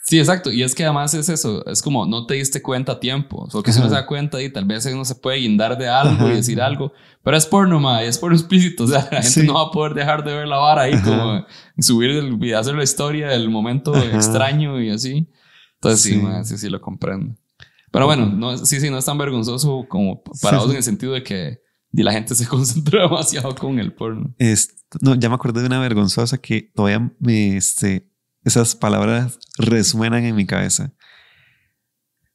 Sí, exacto. Y es que además es eso. Es como no te diste cuenta a tiempo. Porque si uno Ajá. se da cuenta y tal vez uno se puede guindar de algo y Ajá. decir algo. Pero es porno, ma, es porno [laughs] explícito. O sea, la gente Sí. no va a poder dejar de ver la vara ahí, Ajá. como subir el hacer la historia del momento Ajá. extraño y así. Entonces, sí, Sí. ma, sí, sí, lo comprendo. Pero bueno, no, sí, sí, no es tan vergonzoso como para Sí, vos en el sentido de que y la gente se [laughs] concentra demasiado con el porno. es- no, ya me acordé de una vergonzosa que todavía me, este, esas palabras resuenan en mi cabeza.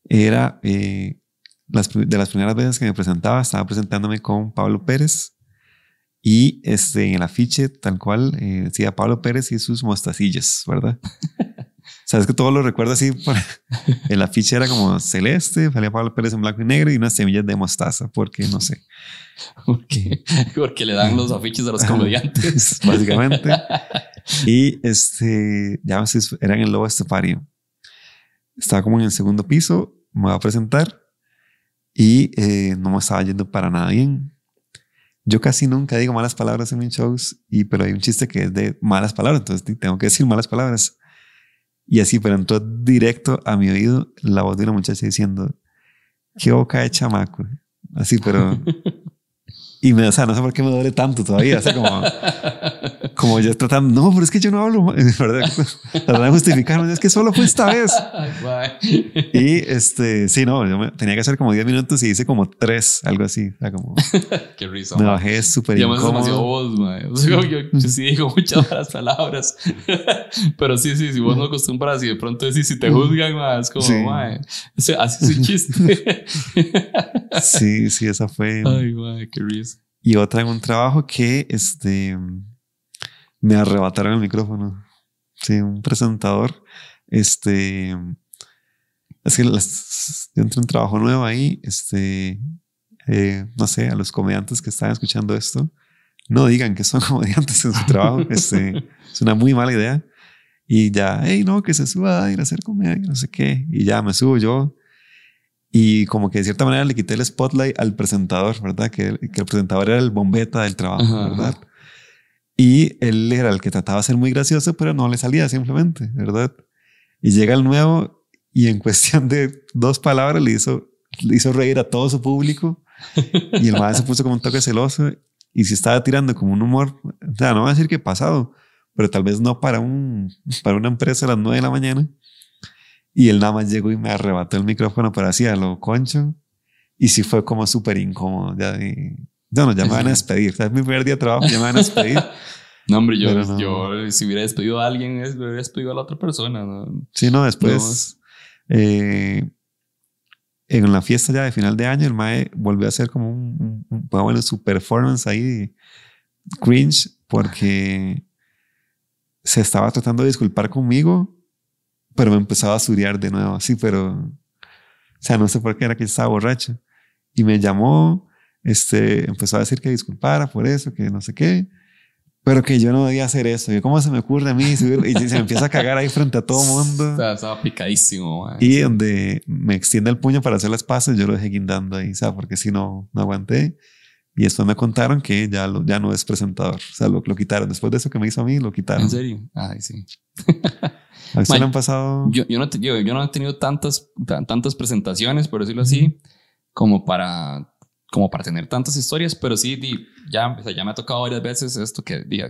Era eh, las, de las primeras veces que me presentaba, estaba presentándome con Pablo Pérez y este, en el afiche tal cual eh, decía Pablo Pérez y sus mostacillas, ¿verdad? [laughs] Sabes que todo lo recuerdo así. [laughs] Por, el afiche era como celeste, salía Pablo Pérez en blanco y negro y unas semillas de mostaza, porque no sé. [laughs] Porque, porque le dan los afiches a los comediantes. Básicamente. [laughs] Y este, ya era en el Lobo Estepario. Estaba como en el segundo piso, me voy a presentar y eh, no me estaba yendo para nada bien. Yo casi nunca digo malas palabras en mis shows, y, pero hay un chiste que es de malas palabras, entonces tengo que decir malas palabras. Y así, pero entró directo a mi oído la voz de una muchacha diciendo, qué boca de chamaco. Así, pero... [laughs] Y me, o sea, no sé por qué me duele tanto todavía, o sea, como [laughs] como yo tratando, no, pero es que yo no hablo, ma- [laughs] ¿verdad? Tratando de justificarme, es que solo fue esta vez. Y este, sí, no, yo me- tenía que hacer como 10 minutos y hice como 3, algo así. O sea, como Qué risa. me ma. bajé súper incómodo. vos. O sea, yo, yo- sí digo muchas malas palabras. [laughs] Pero sí, sí, si vos no acostumbras y de pronto decís si te juzgan, es como, Sí. mae, ese- así es un chiste. Sí, sí, esa fue. Ay, mae, qué risa. Y otra en un trabajo que este, me arrebataron el micrófono. Sí, un presentador. Este, es que las- yo entré un trabajo nuevo ahí. Este, eh, no sé, a los comediantes que están escuchando esto, no digan que son [laughs] comediantes en su trabajo. Este, es una muy mala idea. Y ya, hey, no, que se suba a ir a hacer comedia, no sé qué. Y ya me subo yo. Y como que de cierta manera le quité el spotlight al presentador, ¿verdad? Que, que el presentador era el bombeta del trabajo, Ajá, ¿verdad? ajá. Y él era el que trataba de ser muy gracioso, pero no le salía simplemente, ¿verdad? Y llega el nuevo y en [laughs] cuestión de dos palabras le hizo, le hizo reír a todo su público. Y el maestro se puso como un toque celoso y si estaba tirando como un humor, o sea, no voy a decir que pasado, pero tal vez no para, un, para una empresa a las nueve de la mañana. Y él nada más llegó y me arrebató el micrófono, pero así a lo concho. Y sí fue como súper incómodo. Ya, de, no, no, ya me van a [laughs] despedir. O sea, es mi primer día de trabajo, ya me van a despedir. [laughs] No, hombre, yo, Pero no. yo si hubiera despedido a alguien, es- hubiera despedido a la otra persona. ¿no? Sí, no, después. eh, en la fiesta ya de final de año, el Mae volvió a hacer como un, un, bueno, su performance ahí cringe porque se estaba tratando de disculpar conmigo, pero me empezaba a suriar de nuevo, así, pero, o sea, no sé por qué era que estaba borracho. Y me llamó, este, empezó a decir que disculpara por eso, que no sé qué. Pero que yo no debía hacer eso. ¿Cómo se me ocurre a mí? Y se me empieza a cagar ahí frente a todo el mundo. [laughs] Estaba picadísimo. Y donde me extiende el puño para hacer las pases, yo lo dejé guindando ahí, ¿sabes? Porque si no, no aguanté. Y después me contaron que ya, lo, ya no es presentador. O sea, lo, lo, quitaron. Después de eso que me hizo a mí, lo quitaron. ¿En serio? Ay, sí. [laughs] ¿A usted le han pasado? Yo, yo, no yo, yo, no he tenido tantas, tantas presentaciones, por decirlo así, como para como para tener tantas historias, pero sí, di, ya, o sea, ya me ha tocado varias veces esto que di,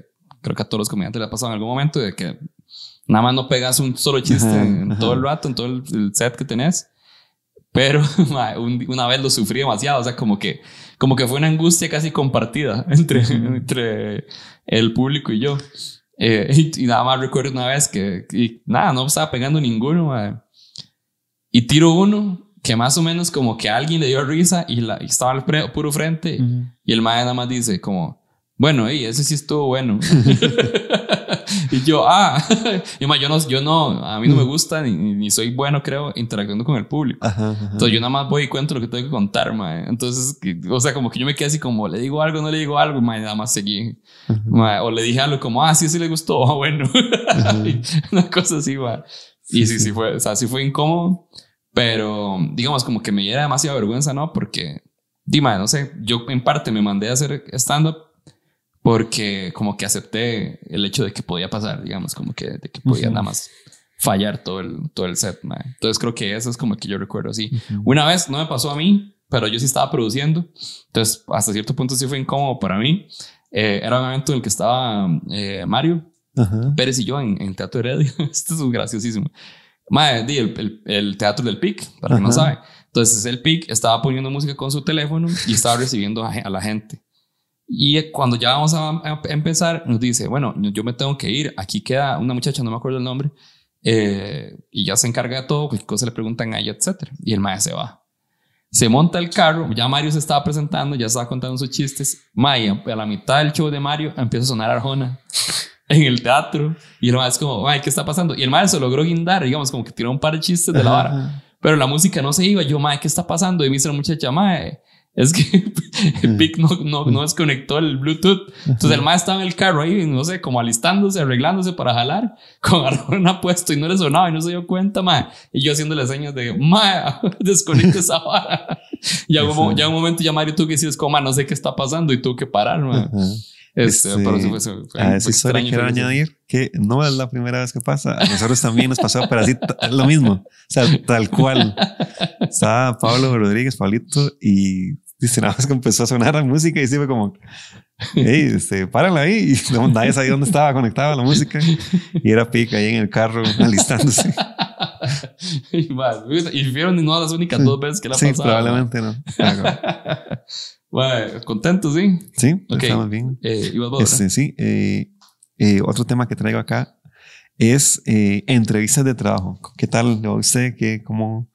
creo que a todos los comediantes le ha pasado en algún momento de que nada más no pegas un solo chiste en, todo el rato, en todo el, set que tenés. Pero [laughs] una vez lo sufrí demasiado, o sea, como que, como que fue una angustia casi compartida [laughs] entre, entre el público y yo. Eh, y, nada más recuerdo una vez que, y, nada, no estaba pegando ninguno. Y tiro uno que más o menos como que alguien le dio risa y, la, estaba al puro frente y el mae nada más dice como, bueno, y ese sí estuvo bueno. [laughs] [laughs] y yo, ah, [laughs] y yo no, yo no, a mí no me gusta ni, ni soy bueno, creo, interactuando con el público. Entonces yo nada más voy y cuento lo que tengo que contar, mae. Entonces, o sea, como que yo me quedé así como, le digo algo, no le digo algo, mae, nada más seguí. o le dije algo como, ah, sí, sí le gustó, ah, bueno. Una cosa así, mae. Y sí, sí, fue, o sea, sí fue incómodo. Pero, digamos, como que me diera demasiada vergüenza, ¿no? Porque, dime, no sé, yo en parte me mandé a hacer stand-up porque como que acepté el hecho de que podía pasar, digamos, como que, de que podía nada más fallar todo el, todo el set. Man. Entonces creo que eso es como que yo recuerdo así. Una vez no me pasó a mí, pero yo sí estaba produciendo. Entonces hasta cierto punto sí fue incómodo para mí. Eh, era un momento en el que estaba eh, Mario Pérez y yo en, en Teatro Heredia. [laughs] Esto es graciosísimo. Madre, el, el, teatro del PIC, para quien no sabe. Entonces el PIC estaba poniendo música con su teléfono y estaba recibiendo a, la gente. Y cuando ya vamos a, empezar, nos dice, bueno, yo me tengo que ir. Aquí queda una muchacha, no me acuerdo el nombre, eh, y ya se encarga de todo, cualquier cosa le preguntan a ella, etc. Y el maestro se va. Se monta el carro, ya Mario se estaba presentando, ya estaba contando sus chistes. Maya, a la mitad del show de Mario empieza a sonar Arjona en el teatro. Y el maestro es como, ay, ¿qué está pasando? Y el maestro logró guindar, digamos, como que tiró un par de chistes de la vara. Pero la música no se iba. Yo, madre, ¿qué está pasando? Y me dice la muchacha, madre, es que [laughs] el pic no, no, no, desconectó el Bluetooth. Entonces el maestro estaba en el carro ahí, no sé, como alistándose, arreglándose para jalar, [laughs] con Arjona puesto y no le sonaba y no se dio cuenta, madre. Y yo haciéndole señas de, madre, [laughs] desconecte esa vara. Y ya, un, ya un momento ya Mario tuvo que decir, es como, no sé qué está pasando y tuvo que parar, madre. Este, este, a esa historia quiero añadir que no es la primera vez que pasa. A nosotros también nos pasó, pero así lo mismo. O sea, tal cual. Estaba Pablo Rodríguez, Pablito, y dice nada más que empezó a sonar la música y se fue como, hey, este, párala ahí. Y nadie sabía dónde estaba conectada la música. Y era pica ahí en el carro alistándose. [laughs] y, y vieron no las únicas dos veces que la sí, probablemente no. [laughs] Bueno, contento, sí. Sí, estamos bien. Eh, este, sí, eh, eh, otro tema que traigo acá es eh, entrevistas de trabajo. ¿Qué tal usted? ¿Qué, cómo,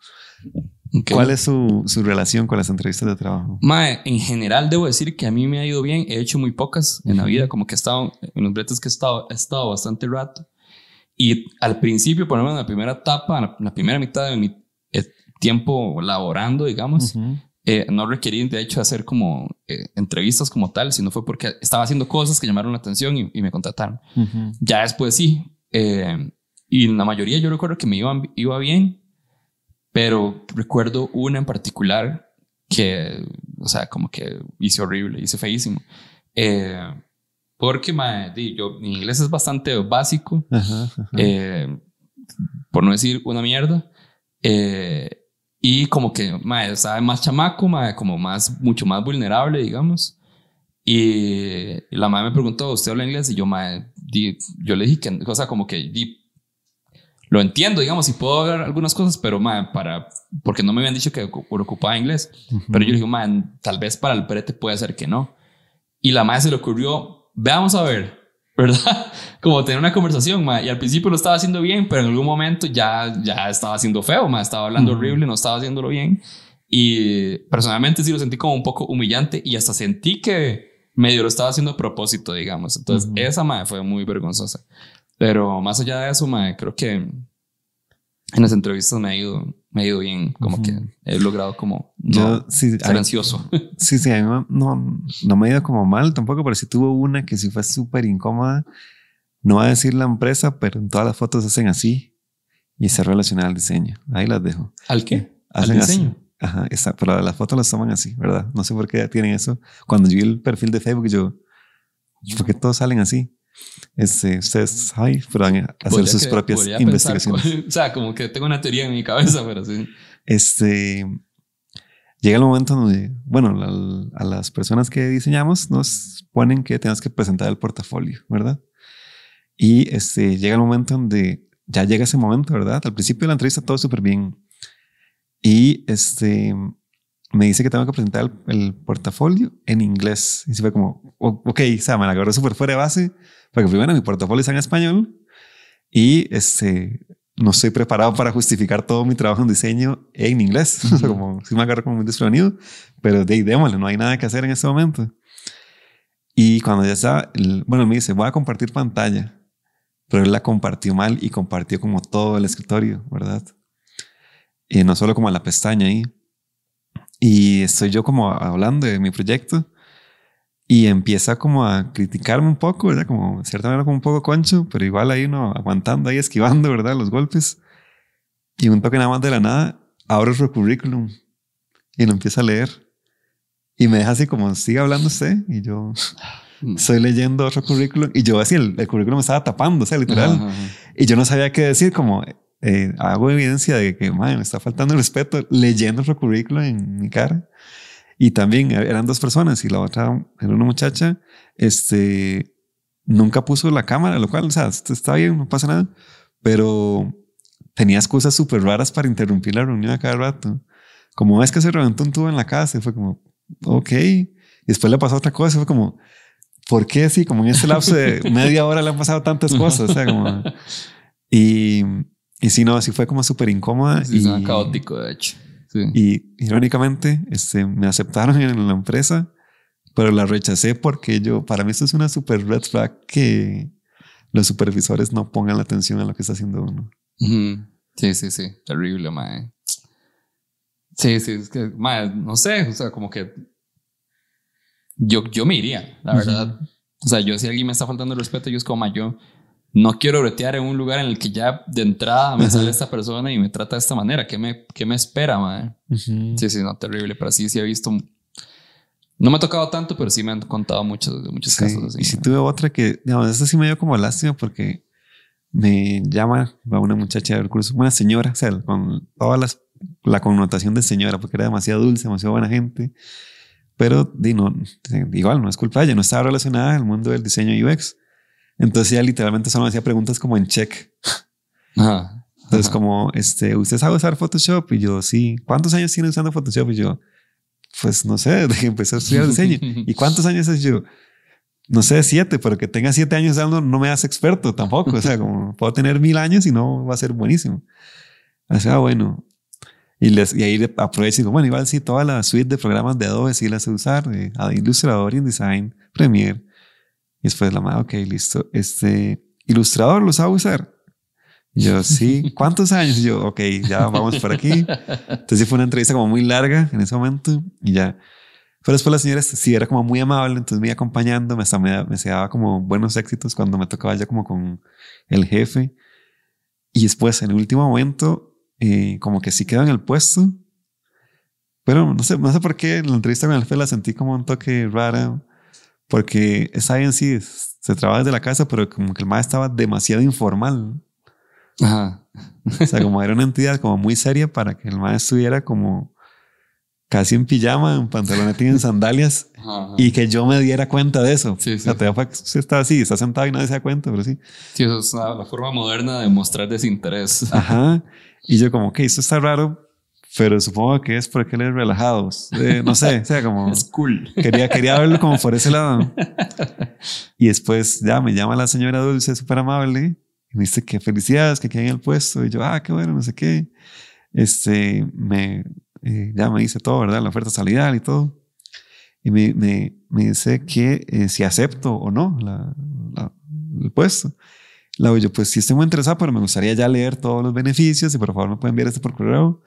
¿Cuál es su, su, relación con las entrevistas de trabajo? Mae, en general debo decir que a mí me ha ido bien. He hecho muy pocas en la vida, como que he estado en los bretes que he estado, he estado bastante rato. Y al principio, por ejemplo, en la primera etapa, en la, primera mitad de mi tiempo laborando, digamos, eh, no requerí de hecho hacer como eh, entrevistas como tal, sino fue porque estaba haciendo cosas que llamaron la atención y, me contrataron. Ya después sí. Eh, y la mayoría yo recuerdo que me iba, iba bien, pero recuerdo una en particular que, o sea, como que hice horrible, hice feísimo. porque yo, mi inglés es bastante básico, por no decir una mierda. Eh, y como que, mae, sabe más chamaco, mae, como más, mucho más vulnerable, digamos. Y, la madre me preguntó, ¿usted habla inglés? Y yo, mae, yo le dije que, o sea, como que di, lo entiendo, digamos, y puedo hablar algunas cosas, pero mae, para, porque no me habían dicho que ocupaba inglés. Pero yo le dije, mae, tal vez para el brete puede ser que no. Y la madre se le ocurrió, veamos a ver, ¿verdad? [laughs] Como tener una conversación, ma, y al principio lo estaba haciendo bien, pero en algún momento ya, ya estaba haciendo feo, ma, estaba hablando horrible, no estaba haciéndolo bien. Y personalmente sí lo sentí como un poco humillante y hasta sentí que medio lo estaba haciendo a propósito, digamos. Entonces, esa madre fue muy vergonzosa. Pero más allá de eso, madre, creo que en las entrevistas me ha ido, me ha ido bien, como que he logrado como no sí, ser ansioso. [laughs] Sí, sí, no, no, me ha ido como mal tampoco, pero sí tuvo una que sí fue súper incómoda. No va a decir la empresa, pero en todas las fotos hacen así y se relaciona al diseño. Ahí las dejo. ¿Al qué? Hacen ¿Al diseño? Ajá, esa, pero las fotos las toman así, ¿verdad? No sé por qué tienen eso. Cuando yo vi el perfil de Facebook, yo, ¿por qué todos salen así? Este, ustedes ay, pero van a hacer sus propias investigaciones. o sea, como que tengo una teoría en mi cabeza, pero sí. Este, llega el momento donde, bueno, a las personas que diseñamos nos ponen que tenemos que presentar el portafolio, ¿verdad? Y este, llega el momento donde ya llega ese momento, ¿verdad? Al principio de la entrevista todo súper bien. Y este, me dice que tengo que presentar el, portafolio en inglés. Y se fue como, ok, o sea, me la agarró súper fuera de base, porque primero mi portafolio está en español y este, no estoy preparado para justificar todo mi trabajo en diseño en inglés. [laughs] o sea, como, sí me agarro como muy desprevenido, pero de ahí démosle, no hay nada que hacer en ese momento. Y cuando ya está, bueno, me dice, voy a compartir pantalla, pero él la compartió mal y compartió como todo el escritorio, ¿verdad? Y no solo como la pestaña ahí. Y estoy yo como hablando de mi proyecto y empieza como a criticarme un poco, ¿verdad? Como de cierta manera como un poco concho, pero igual ahí uno aguantando ahí, esquivando, ¿verdad? Los golpes. Y un toque nada más de la nada, abro su currículum y lo empieza a leer. Y me deja así como, sigue hablando usted. Y yo estoy leyendo otro currículum. Y yo así, el, currículum me estaba tapando, o sea, literal. Y yo no sabía qué decir, como, eh, hago evidencia de que me está faltando el respeto leyendo otro currículum en mi cara. Y también e-, eran dos personas y la otra era una muchacha, este, nunca puso la cámara, lo cual, o sea, está bien, no pasa nada, pero tenía excusas súper raras para interrumpir la reunión a cada rato. Como es que se reventó un tubo en la casa, y fue como, ok. Y después le pasó otra cosa, fue como, ¿por qué así? Como en ese lapso de [laughs] media hora le han pasado tantas cosas, o sea, como... Y, y sí, no, así fue como súper incómoda. Sí, y caótico, de hecho. Y irónicamente, este, me aceptaron en la empresa, pero la rechacé porque yo, para mí esto es una super red flag que los supervisores no pongan la atención a lo que está haciendo uno. Sí, sí, sí. Terrible, mae. Sí, sí, es que, mae, no sé, o sea, como que yo, yo me iría, la verdad. O sea, yo si alguien me está faltando el respeto, yo es como, yo no quiero bretear en un lugar en el que ya de entrada me sale esta persona y me trata de esta manera. ¿Qué me, qué me espera, madre? Sí, sí, no, terrible. Pero sí, sí he visto. No me ha tocado tanto, pero sí me han contado muchos, muchos casos así. Y si tuve otra que, digamos, esta sí me dio como lástima porque me llama a una muchacha del curso, una señora, o sea, con toda las, la connotación de señora, porque era demasiado dulce, demasiado buena gente. Pero, di, no, igual, no es culpa de ella, no estaba relacionada al mundo del diseño UX. Entonces ella literalmente solo me hacía preguntas como en check. Entonces como, este, ¿usted sabe usar Photoshop? Y yo, sí. ¿Cuántos años tiene usando Photoshop? Y yo, pues no sé, [laughs] desde que empecé a estudiar diseño. ¿Y cuántos años es yo? No sé, siete, pero que tenga siete años usando no me hace experto tampoco. O sea, como [laughs] puedo tener mil años y no va a ser buenísimo. O sea, bueno. Y, les, y ahí aprovecho y digo, bueno, igual sí, toda la suite de programas de Adobe sí las sé usar, de Illustrator, InDesign, Premiere. Y después la madre, ok, listo. Este ilustrador lo sabe usar. yo, sí. [laughs] ¿Cuántos años? Y yo, ok, ya vamos por aquí. Entonces fue una entrevista como muy larga en ese momento y ya. Pero después la señora sí era como muy amable, entonces me iba acompañando, me, me, me daba como buenos éxitos cuando me tocaba ya como con el jefe. Y después, en el último momento, eh, como que sí quedó en el puesto. Pero no sé, no sé por qué la entrevista con el jefe la sentí como un toque rara porque está bien, sí, se trabaja desde la casa, pero como que el maestro estaba demasiado informal. Ajá. O sea, como era una entidad como muy seria para que el maestro estuviera como casi en pijama, en pantalonetín, en sandalias, y que yo me diera cuenta de eso. Sí, sí. O sea, usted está así, está sentado y nadie se da cuenta, pero sí. Sí, eso es la forma moderna de mostrar desinterés. Ajá. Y yo como, que esto está raro, pero supongo que es porque él es relajado. no sé, o sea, como... [laughs] Es cool. Quería, quería verlo como por ese lado. Y después ya me llama la señora Dulce, súper amable, y me dice que felicidades, que quede en el puesto. Y yo, ah, qué bueno, no sé qué. Este, me, eh, ya me dice todo, ¿verdad? La oferta salarial y todo. Y me, me, me dice que eh, si acepto o no la, la, el puesto. La digo yo, pues sí estoy muy interesado, pero me gustaría ya leer todos los beneficios y por favor me pueden enviar esto por correo.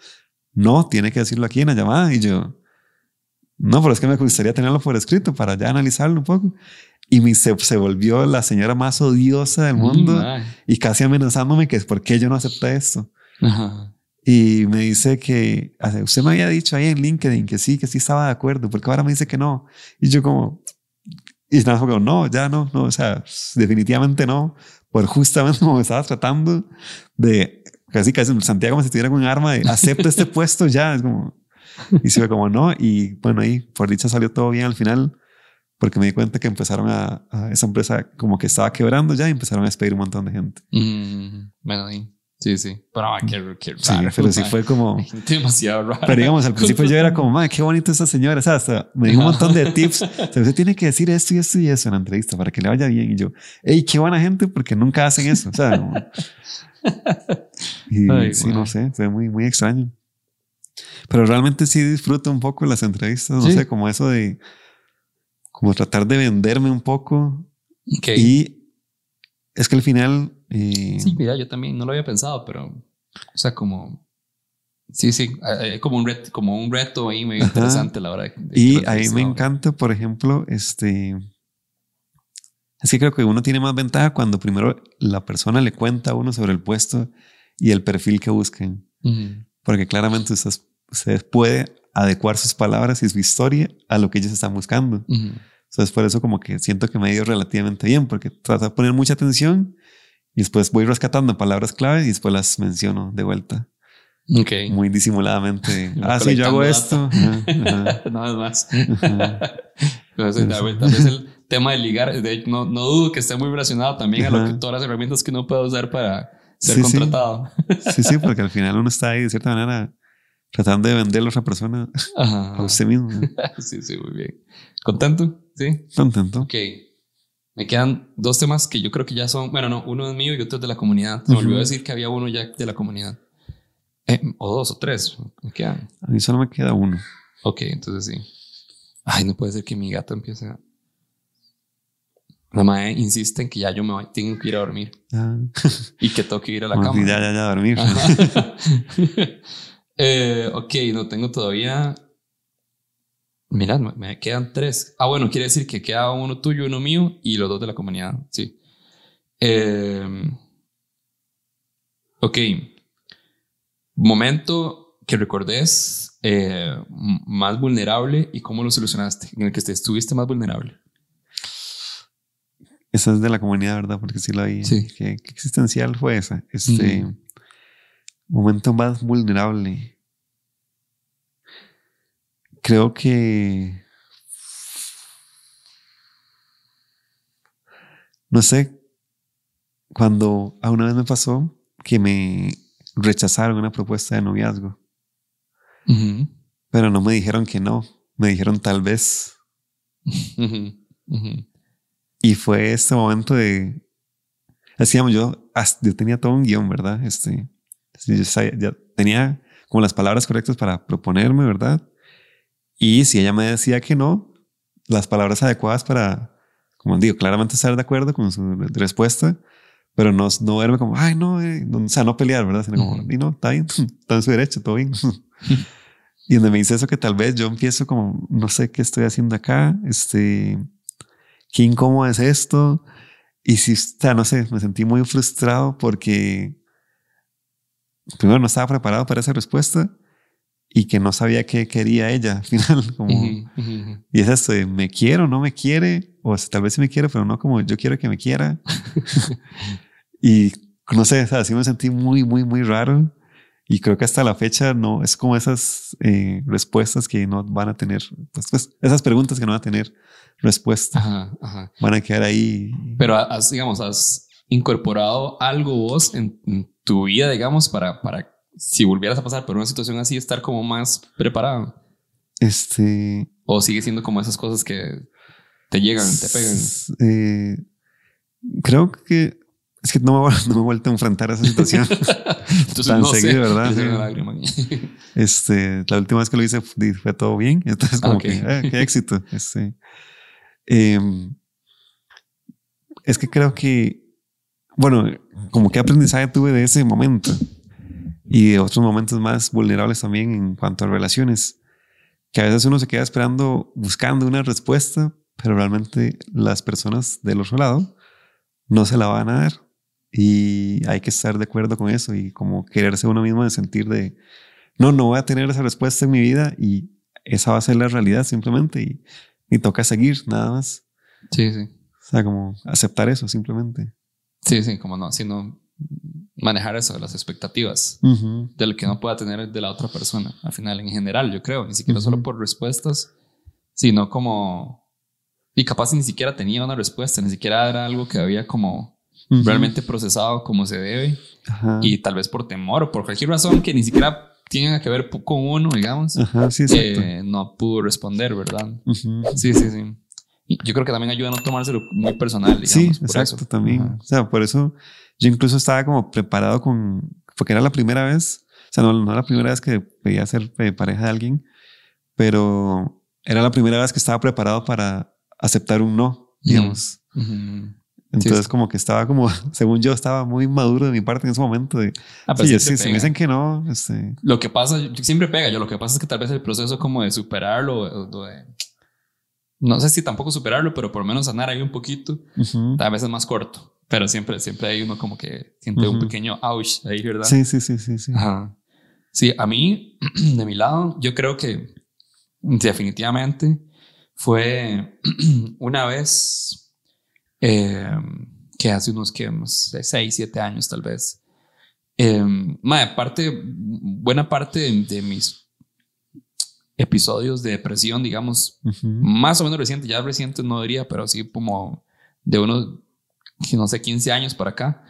No, tiene que decirlo aquí en la llamada. Y yo, no, pero es que me gustaría tenerlo por escrito para ya analizarlo un poco. Y me, se, se volvió la señora más odiosa del mundo Mm, y casi amenazándome que es por qué yo no acepté esto. Ajá. Y me dice que usted me había dicho ahí en LinkedIn que sí, que sí estaba de acuerdo, porque ahora me dice que no. Y yo como, y nada, como, no, ya no, no, o sea, definitivamente no, por justamente [laughs] como me estaba tratando de, casi casi Santiago como si tuviera un arma de acepta este puesto ya, es como, y se ve como no, y bueno, ahí por dicha salió todo bien al final, porque me di cuenta que empezaron a, a esa empresa como que estaba quebrando ya y empezaron a despedir un montón de gente. Mm, bueno, sí. Sí, sí. Pero ah, qué, qué Sí, raro, pero sí fue como... [laughs] demasiado raro. Pero digamos, al principio yo era como, madre, qué bonita esta señora. O sea, hasta me dio un montón de tips. [laughs] O sea, usted tiene que decir esto y esto y eso en la entrevista para que le vaya bien. Y yo, hey, qué buena gente porque nunca hacen eso. O sea, como- y [laughs] Ay, sí, no sé, fue muy, muy extraño. Pero realmente sí disfruto un poco las entrevistas. No Sí. sé, como eso de, como tratar de venderme un poco. Ok. Y es que al final, eh, Sí, mira, yo también no lo había pensado, pero, o sea, como, sí, sí, eh, como un reto, como un reto ahí medio interesante a la hora de. de Y que lo a mí me encanta, por ejemplo, este. Es que creo que uno tiene más ventaja cuando primero la persona le cuenta a uno sobre el puesto y el perfil que busquen. Ujú. Porque claramente usted, usted puede adecuar sus palabras y su historia a lo que ellos están buscando. Ujú. Entonces, por eso, como que siento que me ha ido relativamente bien, porque trato de poner mucha atención y después voy rescatando palabras clave y después las menciono de vuelta, Ok. muy disimuladamente. [laughs] Ah, sí, yo hago esto. colectando Ajá, ajá, [laughs] Nada más. ajá. [laughs] Entonces, tal vez- tal vez el tema de ligar, de hecho, no, no dudo que esté muy relacionado también a lo que todas las herramientas que uno puede usar para ser Sí, contratado. Sí, sí, porque al final uno está ahí de cierta manera tratando de venderle a otra persona Ajá. a usted mismo. [laughs] Sí, sí, muy bien. ¿Contento? Sí. Contento. Ok. Me quedan dos temas que yo creo que ya son, bueno, no, uno es mío y otro es de la comunidad. Se me olvidó decir que había uno ya de la comunidad. Eh, o dos o tres. Me quedan. A mí solo me queda uno. Ok, entonces sí. Ay, no puede ser que mi gato empiece a... La madre insiste en que ya yo me voy, tengo que ir a dormir Ah, y que tengo que ir a la [laughs] como cama. ya, ya, ya, a dormir. Ajá. [laughs] Eh, ok, no tengo todavía. Mirad, me, me quedan tres. Ah, bueno, quiere decir que queda uno tuyo, uno mío y los dos de la comunidad. Sí. Eh, ok. Momento que recordes eh, más vulnerable y cómo lo solucionaste, en el que te estuviste más vulnerable. Esa es de la comunidad, ¿verdad? Porque sí la vi. Sí. ¿Qué, qué existencial fue esa? Este momento más vulnerable. Creo que. No sé. Cuando a una vez me pasó que me rechazaron una propuesta de noviazgo, pero no me dijeron que no, me dijeron tal vez. [laughs] Y fue este momento de. Decíamos, yo, yo tenía todo un guion, ¿verdad? Este, yo sabía- ya tenía como las palabras correctas para proponerme, ¿verdad? Y si ella me decía que no, las palabras adecuadas para, como digo, claramente estar de acuerdo con su re- respuesta, pero no, no verme como, ay, no, eh", no, o sea, no pelear, ¿verdad? Sino como, y no, está bien, [laughs] está en su derecho, todo bien. [laughs] y donde me dice eso que tal vez yo empiezo como, no sé qué estoy haciendo acá, este, qué incómodo es esto. Y si, o sea, no sé, me sentí muy frustrado porque primero no estaba preparado para esa respuesta y que no sabía qué quería ella al final. [laughs] Como, Ujú. Ujú. Y es esto de me quiero, no me quiere, o sea, tal vez sí me quiere, pero no como yo quiero que me quiera. [laughs] y no sé, o sea, sí me sentí muy, muy, muy raro. Y creo que hasta la fecha no es como esas eh, respuestas que no van a tener, pues, pues, esas preguntas que no van a tener respuesta, Ajá, ajá. van a quedar ahí. Pero has, digamos, has incorporado algo vos en, en tu vida, digamos, para, para si volvieras a pasar por una situación así, estar como más preparado. Este. O sigue siendo como esas cosas que te llegan, te pegan. eh, creo que Es que no me, [laughs] no me he vuelto a enfrentar a esa situación [laughs] Entonces, tan no seguido, ¿verdad? Sí. [laughs] Este, la última vez que lo hice fue, todo bien. Entonces, como que, eh, qué éxito. Este, em, es que creo que, bueno, como que aprendizaje tuve de ese momento y de otros momentos más vulnerables también en cuanto a relaciones, que a veces uno se queda esperando, buscando una respuesta, pero realmente las personas del otro lado no se la van a dar. Y hay que estar de acuerdo con eso y como quererse uno mismo de sentir de, no, no voy a tener esa respuesta en mi vida y esa va a ser la realidad simplemente y, y toca seguir nada más. Sí, sí. O sea, como aceptar eso simplemente. Sí, sí, como no, sino manejar eso, las expectativas Ujú. de lo que no pueda tener de la otra persona, al final, en general, yo creo, ni siquiera Ujú. solo por respuestas, sino como... Y capaz ni siquiera tenía una respuesta, ni siquiera era algo que había como Realmente procesado como se debe, Ajá. y tal vez por temor o por cualquier razón que ni siquiera tiene que ver con uno, digamos, Ajá, sí, eh, no pudo responder, ¿verdad? Ujú. Sí, sí, sí. Y yo creo que también ayuda a no tomárselo muy personal, digamos. Sí, por exacto, eso. también. Ajá. O sea, por eso yo incluso estaba como preparado con, porque era la primera vez, o sea, no, no era la primera vez que pedía ser eh, pareja de alguien, pero era la primera vez que estaba preparado para aceptar un no, digamos. Ujú. Entonces sí. como que estaba como, [laughs] según yo, estaba muy maduro de mi parte en ese momento. De, Ah, sí, sí, si me dicen que no, este, Lo que pasa, siempre pega yo, lo que pasa es que tal vez el proceso como de superarlo, de- no sé si tampoco superarlo, pero por lo menos sanar ahí un poquito, ujú. tal vez es más corto, pero siempre, siempre hay uno como que siente un Ujú. pequeño ouch ahí, ¿verdad? sí, sí, sí, sí, sí. Ajá. Sí, a mí, [clears throat] de mi lado, yo creo que definitivamente fue [clears throat] una vez eh, que hace unos que unos 6, 7 años tal vez. Eh, mae, parte, buena parte de, de mis episodios de depresión, digamos, más o menos reciente, ya reciente no diría, pero sí como de unos, no sé, 15 años para acá,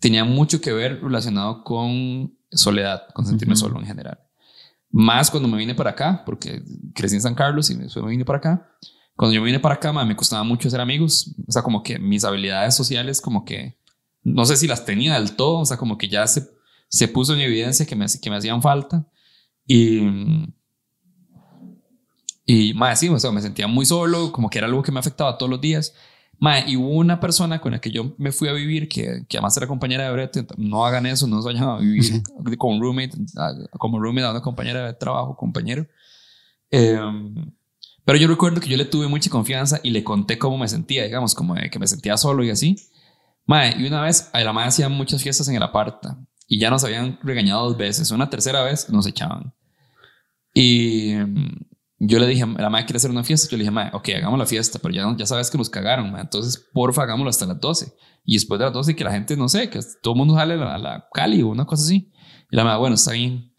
tenía mucho que ver relacionado con soledad, con sentirme solo en general. Más cuando me vine para acá, porque crecí en San Carlos y me vine para acá. Cuando yo vine para acá, me costaba mucho hacer amigos. O sea, como que mis habilidades sociales, como que no sé si las tenía del todo. O sea, como que ya se, se puso en evidencia que me, que me hacían falta. Y, y más sí, o sea, me sentía muy solo, como que era algo que me afectaba todos los días. Ma, y hubo una persona con la que yo me fui a vivir, que, que además era compañera de brete, no hagan eso, no se vayan a vivir con roommate, a- como roommate a una compañera de trabajo, compañero. Em, pero yo recuerdo que yo le tuve mucha confianza y le conté cómo me sentía, digamos, como de que me sentía solo y así. Mae, y una vez, la madre hacían muchas fiestas en el aparta y ya nos habían regañado dos veces. Una tercera vez nos echaban. Y mm, yo le dije, la madre quiere hacer una fiesta. Yo le dije, madre, ok, hagamos la fiesta, pero ya, ya sabes que nos cagaron, mae. Entonces, porfa, hagámoslo hasta las 12. Y después de las 12, que la gente, no sé, que todo el mundo sale a la, a Cali o una cosa así. Y la madre, bueno, está bien.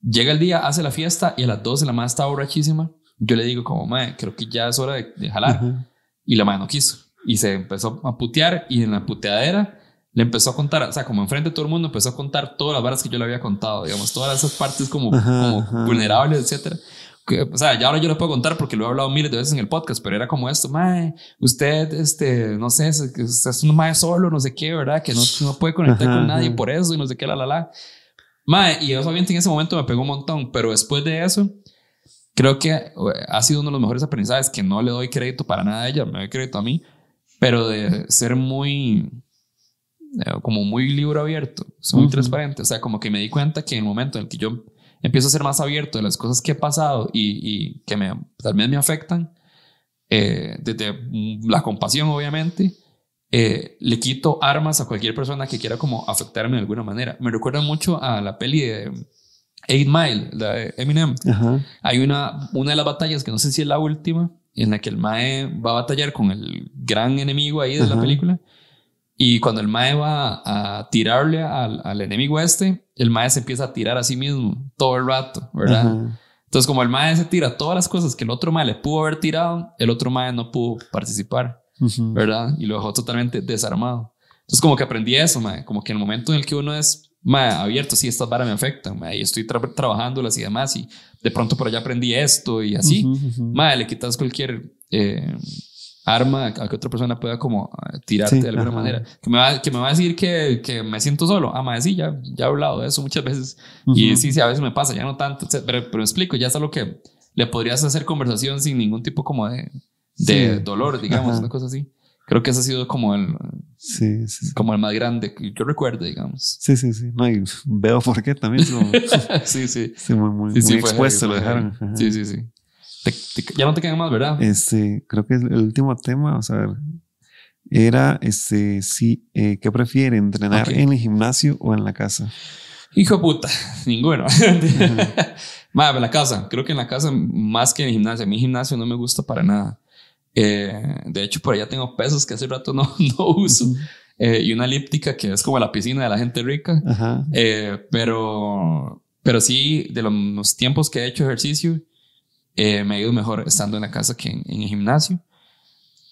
Llega el día, hace la fiesta y a las 12 la madre está borrachísima. Yo le digo, como, madre, creo que ya es hora de, de jalar. Ajá. Y la madre no quiso. Y se empezó a putear y en la puteadera le empezó a contar, o sea, como enfrente de todo el mundo, empezó a contar todas las varas que yo le había contado, digamos, todas esas partes como, Ajá, como ajá. vulnerables, etcétera. Que, o sea, ya ahora yo lo puedo contar porque lo he hablado miles de veces en el podcast, pero era como esto, mae, usted, este, no sé, es, un mae solo, no sé qué, ¿verdad? Que no, no puede conectar Ajá, con nadie por eso y no sé qué, la, la, la. Mae, y eso obviamente en ese momento me pegó un montón, pero después de eso, creo que ha sido uno de los mejores aprendizajes que no le doy crédito para nada a ella, me doy crédito a mí, pero de ser muy, eh, como muy libro abierto, muy Ujú. transparente, o sea, como que me di cuenta que en el momento en el que yo empiezo a ser más abierto de las cosas que he pasado y, y que me, tal vez me afectan, eh, desde la compasión obviamente, eh, le quito armas a cualquier persona que quiera como afectarme de alguna manera. Me recuerda mucho a la peli de Eight Mile, la de Eminem. Ajá. Hay una, una de las batallas que no sé si es la última, en la que el Mae va a batallar con el gran enemigo ahí de la película. Y cuando el Mae va a tirarle al, al enemigo este, el Mae se empieza a tirar a sí mismo todo el rato, ¿verdad? Ajá. Entonces, como el Mae se tira todas las cosas que el otro Mae le pudo haber tirado, el otro Mae no pudo participar. ¿verdad? Y lo dejó totalmente desarmado. Entonces, como que aprendí eso, Mae, como que en el momento en el que uno es mae, abierto, sí, estas varas me afectan, mae, y estoy tra- trabajándolas y demás, y de pronto por allá aprendí esto y así. Ujú, ujú. Madre, le quitas cualquier, eh, arma a que otra persona pueda como eh, tirarte Sí, de alguna ajá. manera. Que me, va, que me va a decir que, que me siento solo. Ah, madre, sí, ya, ya he hablado de eso muchas veces. Y Ujú. sí, sí, a veces me pasa, ya no tanto. Pero, pero explico, ya es algo que le podrías hacer conversación sin ningún tipo como de, de Sí. dolor, digamos, Ajá. una cosa así. Creo que ese ha sido como el, Sí, sí, sí. como el más grande que yo recuerdo, digamos. Sí, sí, sí. No, y veo por qué también. como- [laughs] sí, sí. sí, muy, muy, Sí, expuesto lo dejaron. Ajá. Sí, sí, sí. Te- te- ya no te quedan más, ¿verdad? Este, creo que el último tema, o sea, era, este, sí, eh, ¿qué prefiere, entrenar Ok. en el gimnasio o en la casa? Hijo de puta, [laughs] ninguno. [laughs] Madre, en la casa, creo que en la casa más que en el gimnasio. A mí el gimnasio no me gusta para nada. Eh, de hecho, por allá tengo pesos que hace rato no, [laughs] no uso. Eh, y una elíptica que es como la piscina de la gente rica. Ajá. Eh, pero, pero sí, de los tiempos que he hecho ejercicio, eh, me ha ido mejor estando en la casa que en, en el gimnasio.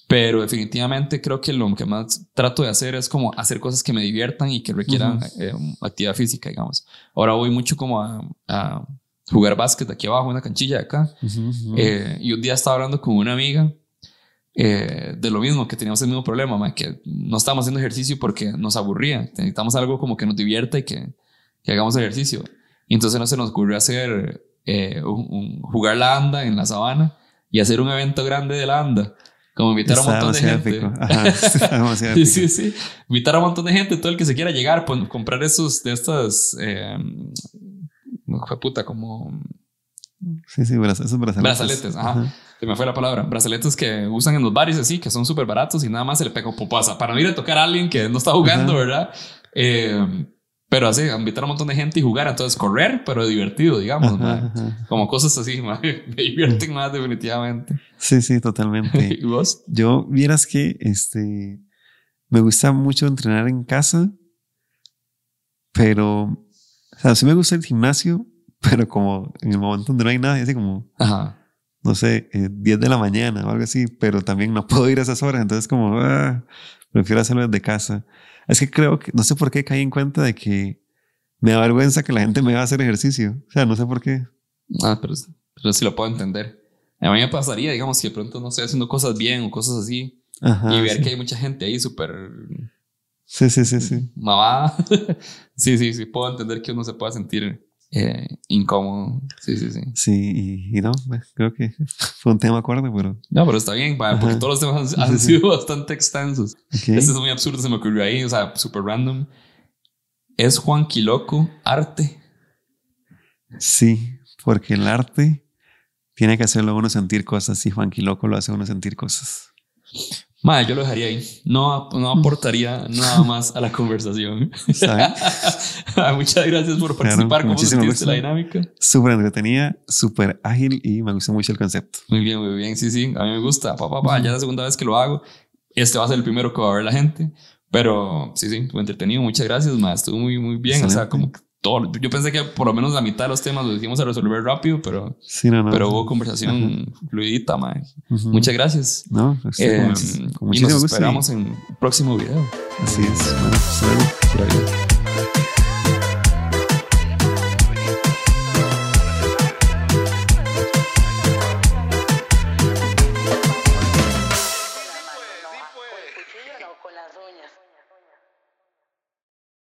Pero definitivamente creo que lo que más trato de hacer es como hacer cosas que me diviertan y que requieran Ujú. eh, actividad física, digamos. Ahora voy mucho como a, a jugar básquet aquí abajo, en una canchilla de acá. Ujú. Eh, y un día estaba hablando con una amiga eh, de lo mismo, que teníamos el mismo problema, ma, que no estábamos haciendo ejercicio porque nos aburría. Necesitamos algo como que nos divierta y que, que hagamos ejercicio. Y entonces no se nos ocurrió hacer, eh, un- un- jugar la anda en la sabana y hacer un evento grande de la anda. Como invitar a un montón de gente. [laughs] Ajá, Sí, sí, sí. Invitar a un montón de gente, todo el que se quiera llegar, pon- comprar esos de estas, eh, no, fue puta, como Sí, sí, braz- esos brazaletes. Brazaletes, ajá. Se me fue la palabra. Brazaletes que usan en los bares así, que son súper baratos y nada más se le pega pasa para no ir a tocar a alguien que no está jugando, Ajá. ¿verdad? Eh, pero así, invitar a un montón de gente y jugar. Entonces, correr, pero divertido, digamos. Ajá, ma. ajá. Como cosas así, [laughs] me divierten más definitivamente. Sí, sí, totalmente. [laughs] ¿Y vos? Yo, vieras que este, me gusta mucho entrenar en casa, pero, o sea, sí me gusta el gimnasio, [laughs] pero como en el momento donde no hay nada, así como, Ajá. No sé, eh, 10 de la mañana o algo así, pero también no [laughs] puedo ir a esas horas, entonces como, ah, prefiero hacerlo desde casa. Es que creo que, no sé por qué caí en cuenta de que me da vergüenza que la gente me va a hacer ejercicio, o sea, no sé por qué. Ah, pero, pero sí lo puedo entender. A mí me pasaría, digamos, si de pronto no estoy haciendo cosas bien o cosas así, Ajá, y ver sí. que hay mucha gente ahí súper sí, sí, sí, sí. mamá. [laughs] sí, sí, sí, puedo entender que uno se pueda sentir eh, incómodo. Sí, sí, sí. Sí, y, y no, pues, creo que [laughs] fue un tema corto, pero... No, pero está bien, porque Ajá. todos los temas han, han Sí, sí. sido [laughs] bastante extensos. ok. Este es muy absurdo, se me ocurrió ahí, o sea, súper random. ¿Es Juan Quiloco arte? Sí, porque el arte tiene que hacerlo a uno sentir cosas y Juan Quiloco lo hace a uno sentir cosas. Madre, yo lo dejaría ahí. No, no aportaría nada [laughs] más a la conversación. ¿Saben? [laughs] Muchas gracias por Claro, participar. ¿Cómo muchísimo sentiste gusto. la dinámica? Súper entretenida, súper ágil y me gusta mucho el concepto. Muy bien, muy bien. Sí, sí, a mí me gusta. Pa, pa, pa. Ya es la segunda vez que lo hago. Este va a ser el primero que va a ver la gente. Pero sí, sí, fue entretenido. Muchas gracias, más. Estuvo muy, muy bien. O sea, Excelente. como que todo. Yo pensé que por lo menos la mitad de los temas los íbamos a resolver rápido, pero, Sí, no, no. pero hubo conversación fluidita, mae. Ujú. Muchas gracias. No, pues, sí, Eh, con, con y nos y- esperamos en próximo video. Así es. Bueno, hasta luego.